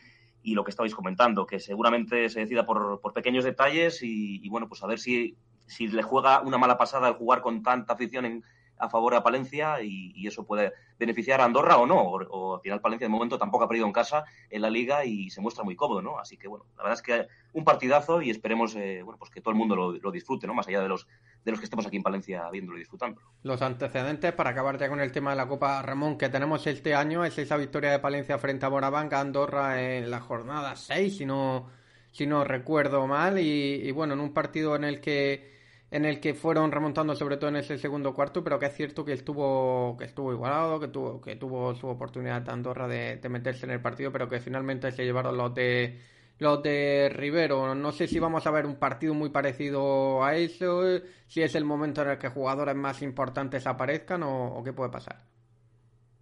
y lo que estabais comentando, que seguramente se decida por, por pequeños detalles y, y, bueno, pues a ver si, si le juega una mala pasada al jugar con tanta afición en a favor a Palencia y, eso puede beneficiar a Andorra o no. O, al final Palencia de momento tampoco ha perdido en casa en la liga y se muestra muy cómodo, ¿no? Así que bueno, la verdad es que un partidazo y esperemos eh, bueno, pues que todo el mundo lo, disfrute, ¿no? Más allá de los de los que estemos aquí en Palencia viéndolo y disfrutando. Los antecedentes, para acabar ya con el tema de la Copa Ramón, que tenemos este año, es esa victoria de Palencia frente a Moravanca, Andorra en la jornada 6, si no, si no recuerdo mal, y bueno, en un partido en el que en el que fueron remontando sobre todo en ese segundo cuarto, pero que es cierto que estuvo que estuvo igualado, que tuvo que tuvo su oportunidad de Andorra de, meterse en el partido, pero que finalmente se llevaron los de los de Rivero. No sé si vamos a ver un partido muy parecido a eso, si es el momento en el que jugadores más importantes aparezcan o, qué puede pasar.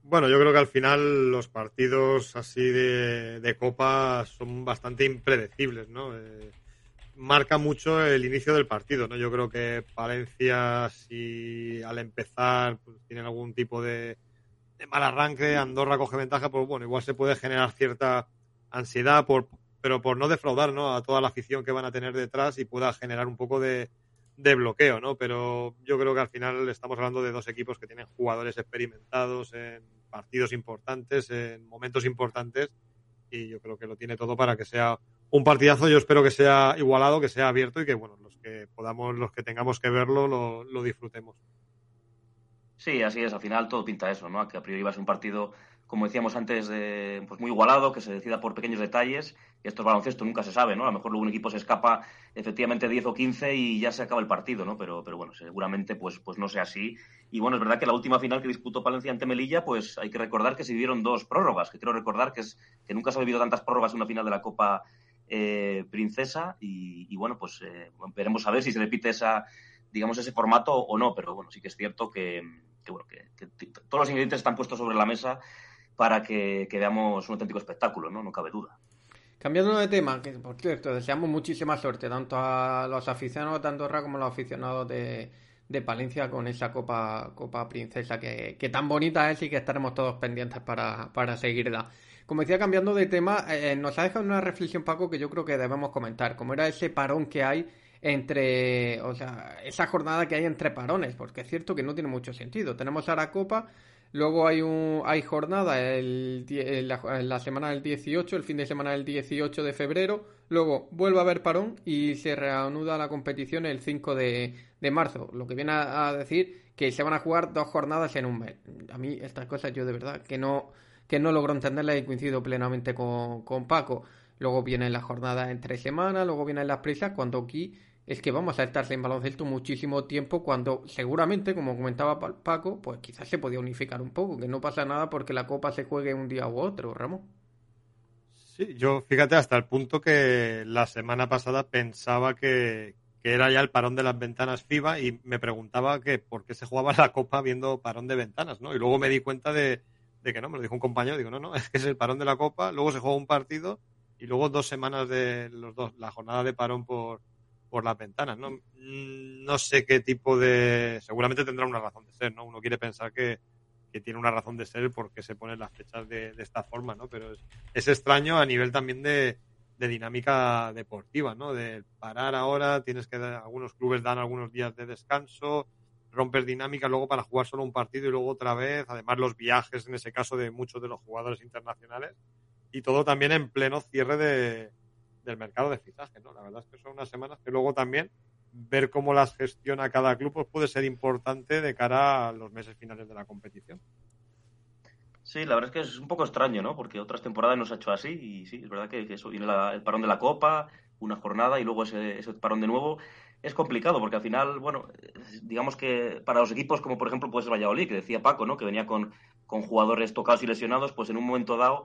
Bueno, yo creo que al final los partidos así de, de Copa son bastante impredecibles, ¿no? Eh, marca mucho el inicio del partido, ¿no? Yo creo que Palencia, si al empezar pues, tienen algún tipo de, mal arranque, Andorra coge ventaja, pues bueno, igual se puede generar cierta ansiedad, por, pero por no defraudar ¿no? a toda la afición que van a tener detrás y pueda generar un poco de, de bloqueo, ¿no? Pero yo creo que al final estamos hablando de dos equipos que tienen jugadores experimentados en partidos importantes, en momentos importantes, y yo creo que lo tiene todo para que sea un partidazo. Yo espero que sea igualado, que sea abierto y que, bueno, los que podamos, los que tengamos que verlo, lo, lo disfrutemos. Sí, así es. Al final todo pinta eso, ¿no? Que a priori va a ser un partido como decíamos antes, pues muy igualado, que se decida por pequeños detalles. Y esto es baloncesto, nunca se sabe, ¿no? A lo mejor luego un equipo se escapa efectivamente 10 o 15 y ya se acaba el partido, ¿no? Pero, pero bueno, seguramente pues, pues no sea así. Y bueno, es verdad que la última final que disputó Palencia ante Melilla, pues hay que recordar que se vivieron dos prórrogas, que quiero recordar que, es, que nunca se ha vivido tantas prórrogas en una final de la Copa eh, Princesa. Y, bueno, pues eh, veremos a ver si se repite esa, digamos, ese formato o no. Pero bueno, sí que es cierto que, bueno, que todos los ingredientes están puestos sobre la mesa para que, veamos un auténtico espectáculo, ¿no? No cabe duda. Cambiando de tema, que por cierto, deseamos muchísima suerte tanto a los aficionados de Andorra como a los aficionados de, Palencia con esa Copa, Copa Princesa que, tan bonita es y que estaremos todos pendientes para, para seguirla. Como decía, cambiando de tema, eh, nos ha dejado una reflexión, Paco, que yo creo que debemos comentar. Como era ese parón que hay entre, o sea, esa jornada que hay entre parones, porque es cierto que no tiene mucho sentido. Tenemos ahora Copa, Luego hay un hay jornada el, la, semana del 18, el fin de semana del 18 de febrero. Luego vuelve a haber parón y se reanuda la competición el 5 de, marzo. Lo que viene a, decir que se van a jugar dos jornadas en un mes. A mí estas cosas yo de verdad que no, que no logro entenderlas y coincido plenamente con, con Paco. Luego viene la jornada entre semanas, luego vienen las prisas, cuando aquí es que vamos a estar sin baloncesto muchísimo tiempo cuando seguramente, como comentaba Paco, pues quizás se podía unificar un poco, que no pasa nada porque la copa se juegue un día u otro, Ramón. Sí, yo fíjate hasta el punto que la semana pasada pensaba que, era ya el parón de las ventanas FIBA y me preguntaba que por qué se jugaba la copa viendo parón de ventanas, ¿no? Y luego me di cuenta de, de que no, me lo dijo un compañero, digo, no, no, es que es el parón de la copa, luego se juega un partido y luego dos semanas de los dos, la jornada de parón por, por las ventanas. ¿no? Mm, no sé qué tipo de. Seguramente tendrá una razón de ser, ¿no? Uno quiere pensar que, tiene una razón de ser porque se ponen las fechas de, esta forma, ¿no? Pero es, extraño a nivel también de, dinámica deportiva, ¿no? De parar ahora, tienes que. Algunos clubes dan algunos días de descanso, romper dinámica luego para jugar solo un partido y luego otra vez. Además, los viajes, en ese caso, de muchos de los jugadores internacionales. Y todo también en pleno cierre de, del mercado de fichaje, ¿no? La verdad es que son unas semanas que luego también ver cómo las gestiona cada club pues puede ser importante de cara a los meses finales de la competición. Sí, la verdad es que es un poco extraño, ¿no? Porque otras temporadas nos ha hecho así y sí, es verdad que, eso viene el parón de la Copa, una jornada y luego ese, ese, parón de nuevo. Es complicado porque al final, bueno, digamos que para los equipos como por ejemplo puede ser Valladolid, que decía Paco, ¿no? Que venía con, con jugadores tocados y lesionados, pues en un momento dado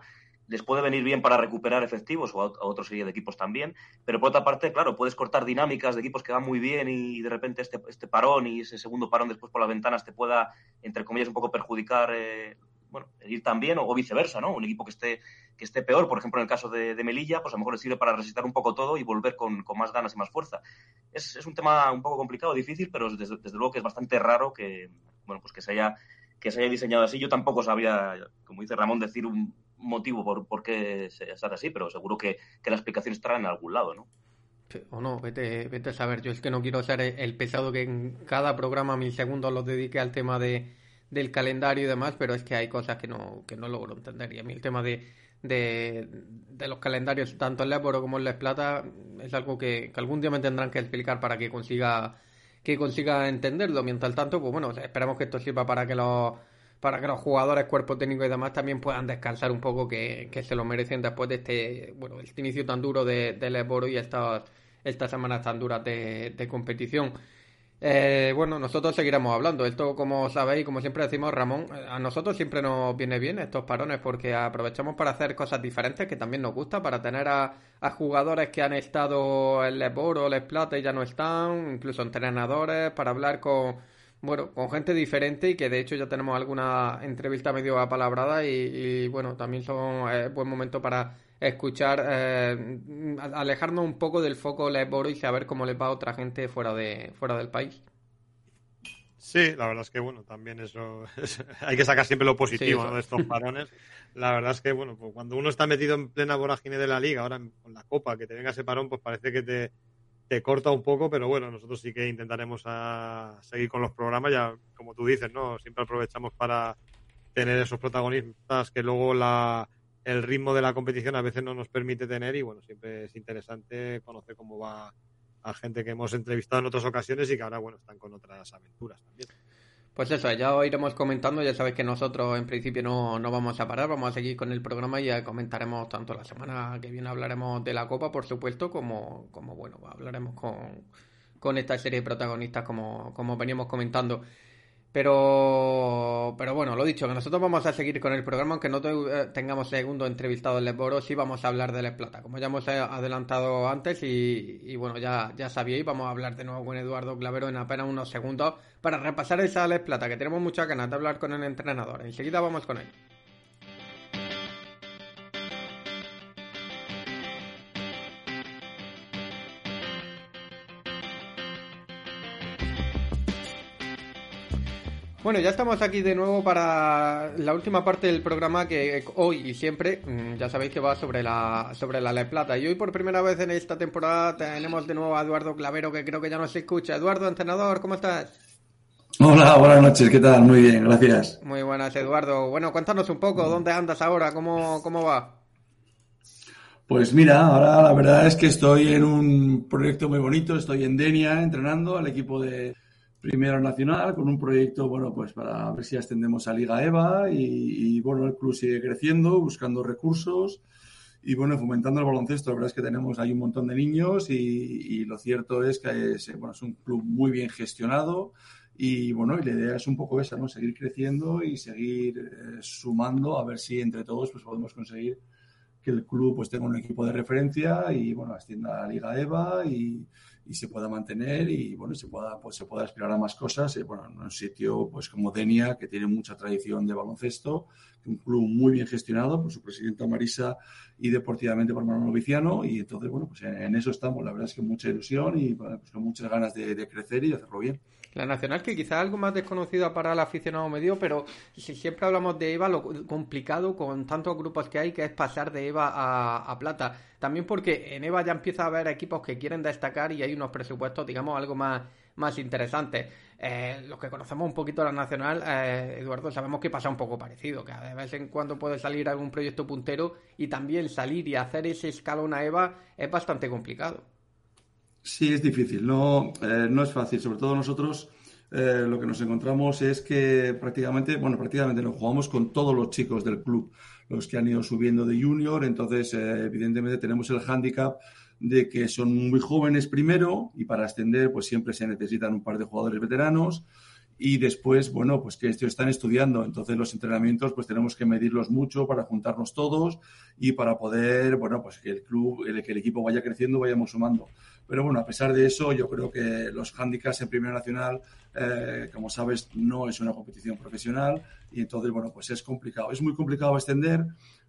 les puede venir bien para recuperar efectivos o a, otra serie de equipos también, pero por otra parte, claro, puedes cortar dinámicas de equipos que van muy bien y de repente este, este parón y ese segundo parón después por las ventanas te pueda, entre comillas, un poco perjudicar, eh, bueno, ir también o, viceversa, ¿no? Un equipo que esté, que esté peor, por ejemplo, en el caso de, Melilla, pues a lo mejor le sirve para resistir un poco todo y volver con, más ganas y más fuerza. Es, un tema un poco complicado, difícil, pero desde, luego que es bastante raro que, bueno, pues que se haya que se haya diseñado así. Yo tampoco sabría, como dice Ramón, decir un, motivo por, por qué se hace así, pero seguro que, la explicación estará en algún lado, ¿no? O no, vete, vete a saber. Yo es que no quiero ser el pesado que en cada programa mil segundos los dedique al tema de, del calendario y demás, pero es que hay cosas que no, que no logro entender. Y a mí el tema de, de, los calendarios, tanto en Leporo como en Les Plata, es algo que, que, algún día me tendrán que explicar para que consiga que consiga entenderlo. Mientras tanto, pues bueno, esperamos que esto sirva para que los para que los jugadores, cuerpo técnico y demás también puedan descansar un poco, que, se lo merecen después de este, bueno, este inicio tan duro de, del Eboro y estas, estas semanas tan duras de, competición. Eh, bueno, nosotros seguiremos hablando. Esto, como sabéis, como siempre decimos, Ramón, a nosotros siempre nos viene bien estos parones porque aprovechamos para hacer cosas diferentes que también nos gusta, para tener a, jugadores que han estado en Les Boro, Les Plata y ya no están, incluso entrenadores, para hablar con bueno, con gente diferente y que de hecho ya tenemos alguna entrevista medio apalabrada y, y bueno, también son eh, buen momento para escuchar, eh, alejarnos un poco del foco Lesboro y saber cómo les va a otra gente fuera de fuera del país. Sí, la verdad es que bueno, también eso hay que sacar siempre lo positivo de estos parones. La verdad es que bueno, pues cuando uno está metido en plena vorágine de la liga, ahora con la copa, que te venga ese parón, pues parece que te te corta un poco, pero bueno, nosotros sí que intentaremos a seguir con los programas, ya como tú dices, ¿no? Siempre aprovechamos para tener esos protagonistas que luego la, el ritmo de la competición a veces no nos permite tener y bueno, siempre es interesante conocer cómo va a gente que hemos entrevistado en otras ocasiones y que ahora bueno están con otras aventuras también. Pues eso, ya iremos comentando, ya sabéis que nosotros en principio no, no vamos a parar, vamos a seguir con el programa y ya comentaremos tanto la semana que viene hablaremos de la Copa, por supuesto, como, como bueno, hablaremos con, con esta serie de protagonistas como, como veníamos comentando. Pero, pero bueno, lo dicho, que nosotros vamos a seguir con el programa, aunque no eh, tengamos segundo entrevistado en Lesboro, sí vamos a hablar de Les Plata, como ya hemos eh, adelantado antes y, bueno, ya, ya sabíais, vamos a hablar de nuevo con Eduardo Clavero en apenas unos segundos para repasar esa Les Plata, que tenemos muchas ganas de hablar con el entrenador. Enseguida vamos con él. Bueno, ya estamos aquí de nuevo para la última parte del programa que hoy y siempre, mm, ya sabéis que va sobre la sobre la Le Plata. Y hoy por primera vez en esta temporada tenemos de nuevo a Eduardo Clavero, que creo que ya nos escucha. Eduardo, entrenador, ¿cómo estás? Hola, buenas noches, ¿qué tal? Muy bien, gracias. Muy buenas, Eduardo. Bueno, cuéntanos un poco, ¿dónde andas ahora? ¿Cómo, cómo va? Pues mira, ahora la verdad es que estoy en un proyecto muy bonito, estoy en Denia entrenando al equipo de Primera Nacional con un proyecto, bueno, pues para ver si ascendemos a Liga EVA y, bueno, el club sigue creciendo, buscando recursos y bueno, fomentando el baloncesto. La verdad es que tenemos ahí un montón de niños y, lo cierto es que es, bueno, es un club muy bien gestionado y bueno, y la idea es un poco esa, ¿no? Seguir creciendo y seguir eh, sumando a ver si entre todos pues podemos conseguir que el club pues tenga un equipo de referencia y bueno, ascienda a Liga EVA y y se pueda mantener y bueno se pueda pues se pueda aspirar a más cosas. Y, bueno en un sitio pues como Denia que tiene mucha tradición de baloncesto un club muy bien gestionado por su presidenta Marisa y deportivamente por Manuel Viciano. Y entonces bueno pues en, eso estamos. La verdad es que mucha ilusión y pues, con muchas ganas de crecer y de hacerlo bien la Nacional, que quizá algo más desconocida para el aficionado medio, pero si siempre hablamos de EVA, lo complicado con tantos grupos que hay, que es pasar de EVA a, Plata. También porque en EVA ya empieza a haber equipos que quieren destacar y hay unos presupuestos, digamos, algo más, más interesantes. Eh, los que conocemos un poquito la Nacional, eh, Eduardo, sabemos que pasa un poco parecido, que de vez en cuando puede salir algún proyecto puntero y también salir y hacer ese escalón a EVA es bastante complicado. Sí, es difícil, no, eh, no es fácil. Sobre todo nosotros eh, lo que nos encontramos es que prácticamente, bueno, prácticamente nos jugamos con todos los chicos del club, los que han ido subiendo de junior. Entonces, eh, evidentemente tenemos el hándicap de que son muy jóvenes primero y para ascender pues siempre se necesitan un par de jugadores veteranos y después, bueno, pues que estos están estudiando. Entonces los entrenamientos pues tenemos que medirlos mucho para juntarnos todos y para poder, bueno, pues que el club, que el equipo vaya creciendo, vayamos sumando. Pero bueno, a pesar de eso, yo creo que los handicaps en Primera Nacional, eh, como sabes, no es una competición profesional y entonces, bueno, pues es complicado. Es muy complicado extender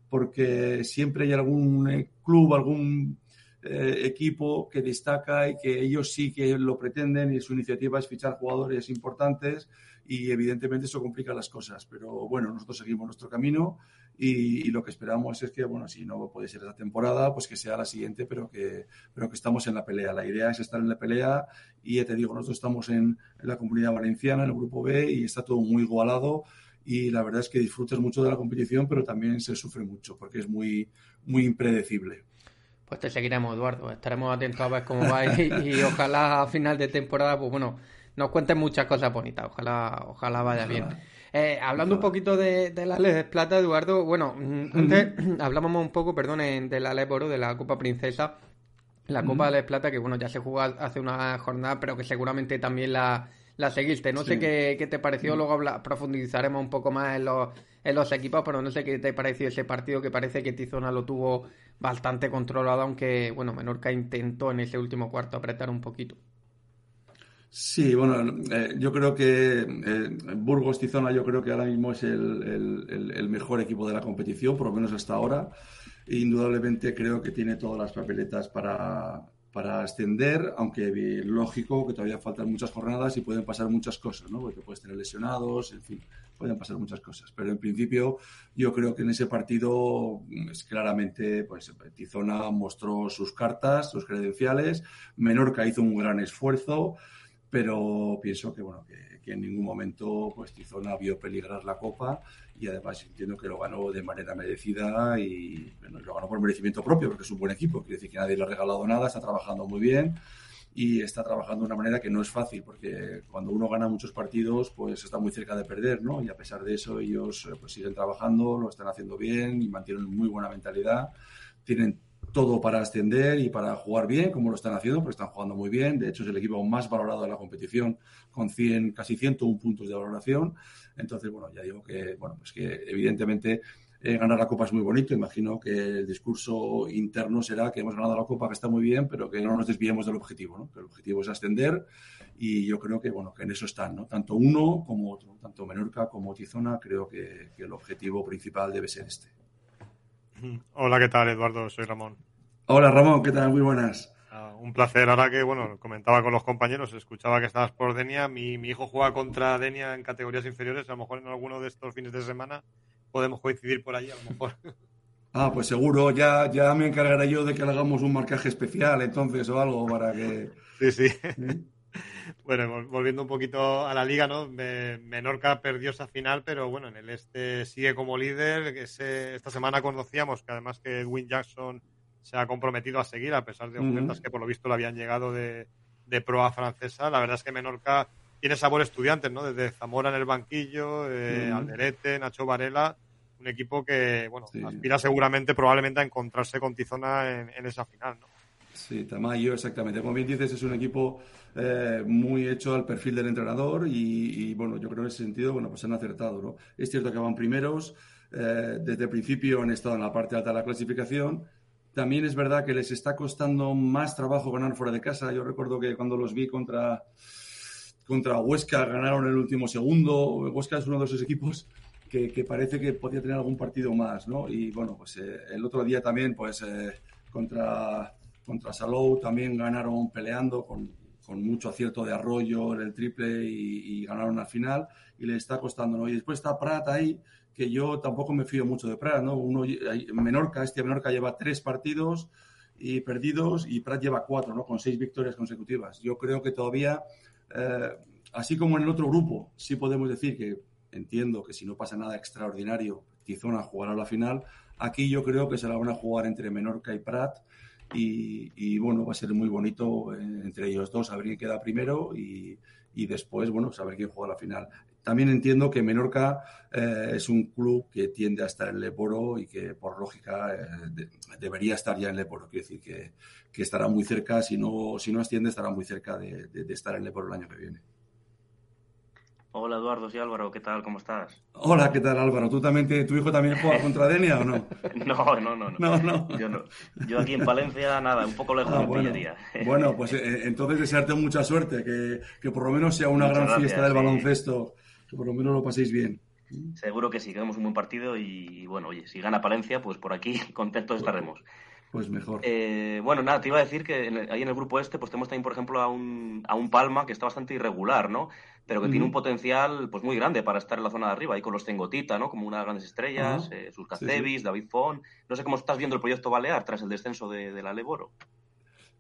porque siempre hay algún eh, club, algún eh, equipo que destaca y que ellos sí que lo pretenden y su iniciativa es fichar jugadores importantes y evidentemente eso complica las cosas. Pero bueno, nosotros seguimos nuestro camino y, lo que esperamos es que, bueno, si no puede ser esta temporada, pues que sea la siguiente, pero que, pero que estamos en la pelea. La idea es estar en la pelea y ya te digo, nosotros estamos en, en la comunidad valenciana, en el grupo B y está todo muy igualado y la verdad es que disfrutas mucho de la competición, pero también se sufre mucho porque es muy, muy impredecible. Pues te seguiremos, Eduardo. Estaremos atentos a ver cómo va y, ojalá a final de temporada, pues bueno, nos cuenten muchas cosas bonitas. Ojalá, ojalá vaya bien. Eh, hablando un poquito de, de la Les Plata, Eduardo, bueno, mm, antes hablábamos un poco, perdón, de la Les Oro, de la Copa Princesa, la Copa de Les Plata, que bueno, ya se jugó hace una jornada, pero que seguramente también la, la seguiste. No sé qué, qué, te pareció, luego profundizaremos un poco más en los, en los equipos, pero no sé qué te pareció ese partido que parece que Tizona lo tuvo bastante controlado, aunque bueno, Menorca intentó en ese último cuarto apretar un poquito. Sí, bueno, eh, yo creo que eh, Burgos Tizona yo creo que ahora mismo es el, mejor equipo de la competición, por lo menos hasta ahora. Indudablemente creo que tiene todas las papeletas para, para ascender, aunque lógico que todavía faltan muchas jornadas y pueden pasar muchas cosas, ¿no? Porque puedes tener lesionados, en fin, pueden pasar muchas cosas. Pero en principio yo creo que en ese partido es claramente, pues Tizona mostró sus cartas, sus credenciales, Menorca hizo un gran esfuerzo, pero pienso que, bueno, que, en ningún momento pues Tizona vio peligrar la Copa y además entiendo que lo ganó de manera merecida y lo ganó por merecimiento propio, porque es un buen equipo, quiere decir que nadie le ha regalado nada, está trabajando muy bien y está trabajando de una manera que no es fácil, porque cuando uno gana muchos partidos, pues está muy cerca de perder, ¿no? Y a pesar de eso, ellos eh, pues siguen trabajando, lo están haciendo bien y mantienen muy buena mentalidad. Tienen todo para ascender y para jugar bien, como lo están haciendo, porque están jugando muy bien. De hecho, es el equipo más valorado de la competición, con 100, casi 101 puntos de valoración. Entonces, bueno, ya digo que, bueno, pues que evidentemente eh, ganar la Copa es muy bonito. Imagino que el discurso interno será que hemos ganado la Copa, que está muy bien, pero que no nos desviemos del objetivo. Que el objetivo es ascender y yo creo que, bueno, que en eso están. Tanto uno como otro, tanto Menorca como Tizona, creo que el objetivo principal debe ser este. Hola, ¿qué tal, Eduardo? Soy Ramón. Hola, Ramón, ¿qué tal? Muy buenas. Ah, un placer. Ahora que, bueno, comentaba con los compañeros, escuchaba que estabas por Denia. Mi, mi hijo juega contra Denia en categorías inferiores. A lo mejor en alguno de estos fines de semana podemos coincidir por allí, a lo mejor. Ah, pues seguro, ya, ya me encargaré yo de que hagamos un marcaje especial entonces o algo para que... Sí, sí. Bueno, volviendo un poquito a la liga, ¿no? Menorca perdió esa final, pero bueno, en el este sigue como líder. esta semana conocíamos que además que Edwin Jackson se ha comprometido a seguir, a pesar de ofertas que por lo visto le habían llegado de, proa francesa. La verdad es que Menorca tiene sabor estudiantes, ¿no? Desde Zamora en el banquillo, eh, Alderete, Nacho Varela, un equipo que, bueno, aspira seguramente, probablemente a encontrarse con Tizona en, en esa final, ¿no? Sí, Tamayo, exactamente. Como bien dices, es un equipo eh, muy hecho al perfil del entrenador y, bueno, yo creo en ese sentido, bueno, pues han acertado, ¿no? Es cierto que van primeros, eh, desde el principio han estado en la parte alta de la clasificación. También es verdad que les está costando más trabajo ganar fuera de casa. Yo recuerdo que cuando los vi contra, contra Huesca ganaron el último segundo. Huesca es uno de esos equipos que, parece que podía tener algún partido más, ¿no? Y bueno, pues eh, el otro día también, pues contra contra Salou también ganaron peleando con, con mucho acierto de arroyo en el triple y, ganaron al final y le está costando. ¿no? Y después está Prat ahí, que yo tampoco me fío mucho de Prat. ¿no? Menorca, este Menorca lleva tres partidos y perdidos y Prat lleva cuatro, ¿no? con seis victorias consecutivas. Yo creo que todavía, eh, así como en el otro grupo, sí podemos decir que entiendo que si no pasa nada extraordinario, Tizona jugará la final. Aquí yo creo que se la van a jugar entre Menorca y Prat y, bueno, va a ser muy bonito eh, entre ellos dos, a ver quién queda primero y, después, bueno, saber quién juega la final. También entiendo que Menorca eh, es un club que tiende a estar en Leporo y que por lógica eh, debería estar ya en Leporo. Quiero decir que, que, estará muy cerca, si no, si no asciende, estará muy cerca de, de estar en Leporo el año que viene. Hola Eduardo, soy Álvaro, ¿qué tal? ¿Cómo estás? Hola, ¿qué tal Álvaro? ¿Tú también tu hijo también juega contra Denia o no? no, no, no, no. no, Yo, no. Yo aquí en Palencia, nada, un poco lejos ah, de bueno. bueno, pues eh, entonces desearte mucha suerte, que, que, por lo menos sea una gran fiesta del baloncesto, que por lo menos lo paséis bien. Seguro que sí, que un buen partido y bueno, oye, si gana Palencia, pues por aquí contentos estaremos. Pues mejor. Eh, bueno, nada, te iba a decir que ahí en el grupo este, pues tenemos también, por ejemplo, a un, a un Palma que está bastante irregular, ¿no? Pero que tiene un potencial pues muy grande para estar en la zona de arriba, ahí con los Tengotita, ¿no? Como una de las grandes estrellas, eh, sus David Fon. No sé cómo estás viendo el proyecto Balear tras el descenso de, de la Leboro.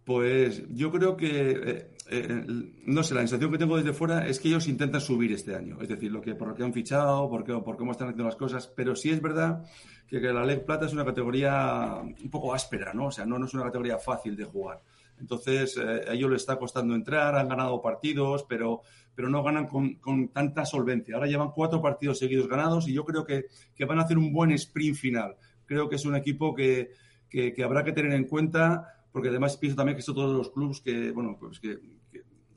Pues yo creo que, eh, eh, no sé, la sensación que tengo desde fuera es que ellos intentan subir este año. Es decir, lo que, por lo que han fichado, por, qué, por cómo están haciendo las cosas. Pero sí es verdad que, la Ley Plata es una categoría un poco áspera, ¿no? O sea, no, no es una categoría fácil de jugar. Entonces, eh, a ellos les está costando entrar, han ganado partidos, pero, pero no ganan con, con, tanta solvencia. Ahora llevan cuatro partidos seguidos ganados y yo creo que, que van a hacer un buen sprint final. Creo que es un equipo que, que, habrá que tener en cuenta porque además pienso también que son todos los clubes que, bueno, pues que,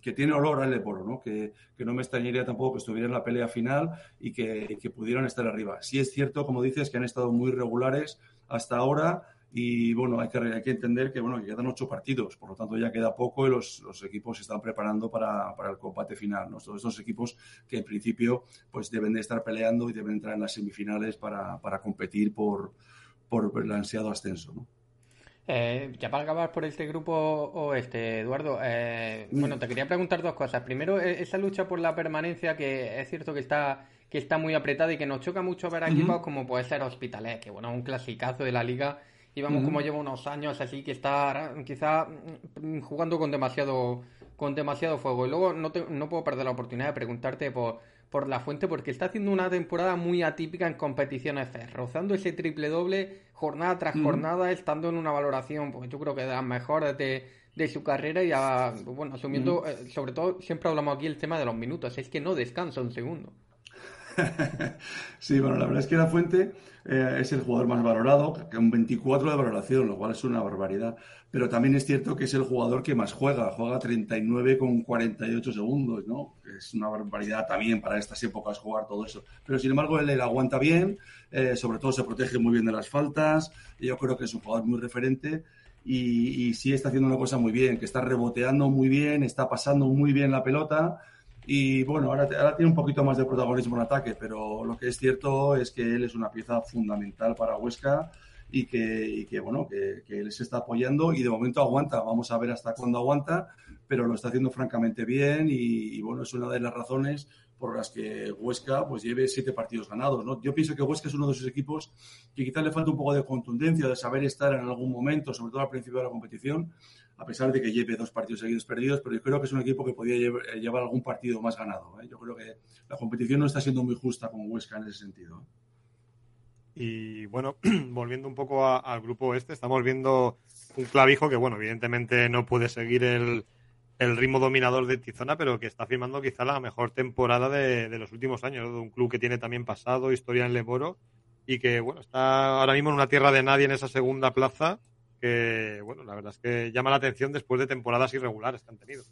que, tiene olor al Leporo, ¿no? Que, que, no me extrañaría tampoco que estuvieran en la pelea final y que, que pudieran estar arriba. Sí es cierto, como dices, que han estado muy regulares hasta ahora y bueno, hay que, hay que entender que bueno, que quedan ocho partidos, por lo tanto ya queda poco y los, los equipos se están preparando para, para el combate final. ¿no? Todos estos equipos que en principio pues deben de estar peleando y deben entrar en las semifinales para, para competir por, por el ansiado ascenso. ¿no? Eh, ya para acabar por este grupo oeste, Eduardo, eh, bueno, te quería preguntar dos cosas. Primero, e-, esa lucha por la permanencia, que es cierto que está que está muy apretada y que nos choca mucho ver equipos como puede ser Hospitalet, que bueno, un clasicazo de la liga y vamos como lleva unos años así que está quizá mm, jugando con demasiado con demasiado fuego. Y luego no, no puedo perder la oportunidad de preguntarte por, por La Fuente, porque está haciendo una temporada muy atípica en competiciones F, rozando ese triple doble jornada tras jornada, estando en una valoración, pues yo creo que de las mejores de, de su carrera y bueno, asumiendo, eh, sobre todo, siempre hablamos aquí el tema de los minutos, es que no descansa un segundo. sí, bueno, la verdad es que La Fuente eh, es el jugador más valorado, que un 24 de valoración, lo cual es una barbaridad. Pero también es cierto que es el jugador que más juega, juega 39 con 48 segundos, ¿no? Es una barbaridad también para estas épocas jugar todo eso. Pero sin embargo, él, aguanta bien, eh, sobre todo se protege muy bien de las faltas, yo creo que es un jugador muy referente. Y, y sí está haciendo una cosa muy bien, que está reboteando muy bien, está pasando muy bien la pelota y bueno, ahora, tiene un poquito más de protagonismo en ataque, pero lo que es cierto es que él es una pieza fundamental para Huesca y que, que bueno, que, que, él se está apoyando y de momento aguanta. Vamos a ver hasta cuándo aguanta, pero lo está haciendo francamente bien y, y, bueno, es una de las razones por las que Huesca pues lleve siete partidos ganados. ¿no? Yo pienso que Huesca es uno de esos equipos que quizás le falta un poco de contundencia, de saber estar en algún momento, sobre todo al principio de la competición, a pesar de que lleve dos partidos seguidos perdidos, pero yo creo que es un equipo que podría eh, llevar algún partido más ganado. ¿eh? Yo creo que la competición no está siendo muy justa con Huesca en ese sentido. Y bueno, volviendo un poco al grupo este, estamos viendo un clavijo que, bueno, evidentemente no puede seguir el, ritmo dominador de Tizona, pero que está firmando quizá la mejor temporada de, de los últimos años, de un club que tiene también pasado, historia en Leboro, y que, bueno, está ahora mismo en una tierra de nadie en esa segunda plaza que, bueno, la verdad es que llama la atención después de temporadas irregulares que han tenido.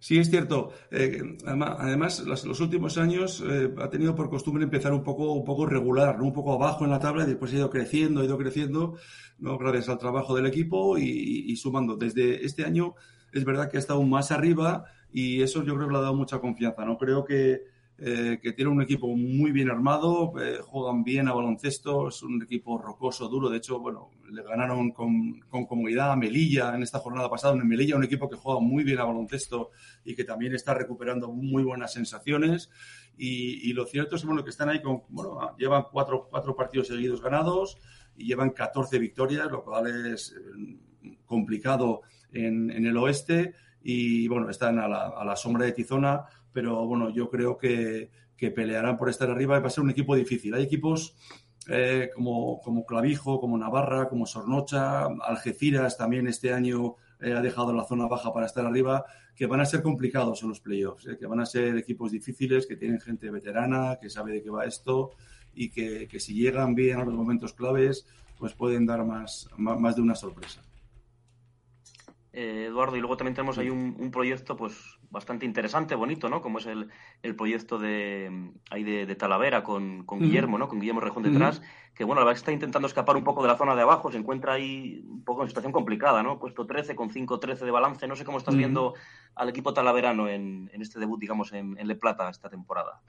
Sí, es cierto. Eh, además, los, los, últimos años eh, ha tenido por costumbre empezar un poco, un poco regular, ¿no? un poco abajo en la tabla y después ha ido creciendo, ha ido creciendo, ¿no? gracias al trabajo del equipo y, y, sumando. Desde este año es verdad que ha estado más arriba y eso yo creo que le ha dado mucha confianza. No creo que, eh, que tiene un equipo muy bien armado, eh, juegan bien a baloncesto, es un equipo rocoso, duro. De hecho, bueno, le ganaron con, con comodidad a Melilla en esta jornada pasada. En Melilla, un equipo que juega muy bien a baloncesto y que también está recuperando muy buenas sensaciones. Y, y lo cierto es bueno, que están ahí con, bueno, llevan cuatro, cuatro partidos seguidos ganados y llevan 14 victorias, lo cual es eh, complicado en, en el oeste. Y bueno, están a la, a la sombra de Tizona pero bueno, yo creo que, que pelearán por estar arriba y va a ser un equipo difícil. Hay equipos eh, como, como Clavijo, como Navarra, como Sornocha, Algeciras también este año eh, ha dejado la zona baja para estar arriba, que van a ser complicados en los playoffs, eh, que van a ser equipos difíciles, que tienen gente veterana, que sabe de qué va esto y que, que si llegan bien a los momentos claves, pues pueden dar más, más, más de una sorpresa. Eduardo, y luego también tenemos ahí un, un, proyecto pues bastante interesante, bonito, ¿no? Como es el, el proyecto de ahí de, de Talavera con, con, Guillermo, ¿no? Con Guillermo Rejón detrás, que bueno, la verdad que está intentando escapar un poco de la zona de abajo, se encuentra ahí un poco en situación complicada, ¿no? Puesto 13 con 5-13 de balance, no sé cómo estás viendo al equipo talaverano en, en este debut, digamos, en, en Le Plata esta temporada.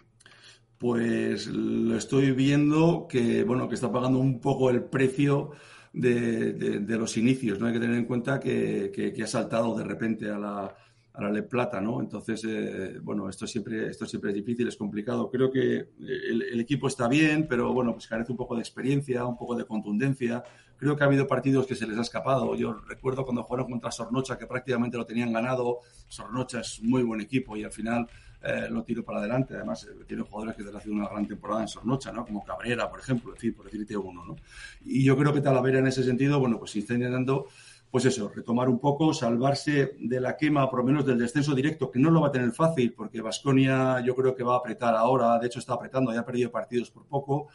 Pues lo estoy viendo que, bueno, que está pagando un poco el precio de, de, de, los inicios. ¿no? Hay que tener en cuenta que, que, que ha saltado de repente a la, a la Le Plata, ¿no? Entonces, eh, bueno, esto siempre, esto siempre es difícil, es complicado. Creo que el, el, equipo está bien, pero bueno, pues carece un poco de experiencia, un poco de contundencia. Creo que ha habido partidos que se les ha escapado. Yo recuerdo cuando jugaron contra Sornocha, que prácticamente lo tenían ganado. Sornocha es muy buen equipo y al final eh, lo tiro para adelante. Además, eh, tiene jugadores que están haciendo una gran temporada en Sornocha, ¿no? Como Cabrera, por ejemplo, en fin, por decirte uno, ¿no? Y yo creo que Talavera en ese sentido, bueno, pues se está intentando pues eso, retomar un poco, salvarse de la quema, por lo menos del descenso directo, que no lo va a tener fácil, porque Vasconia yo creo que va a apretar ahora, de hecho está apretando, ya ha perdido partidos por poco.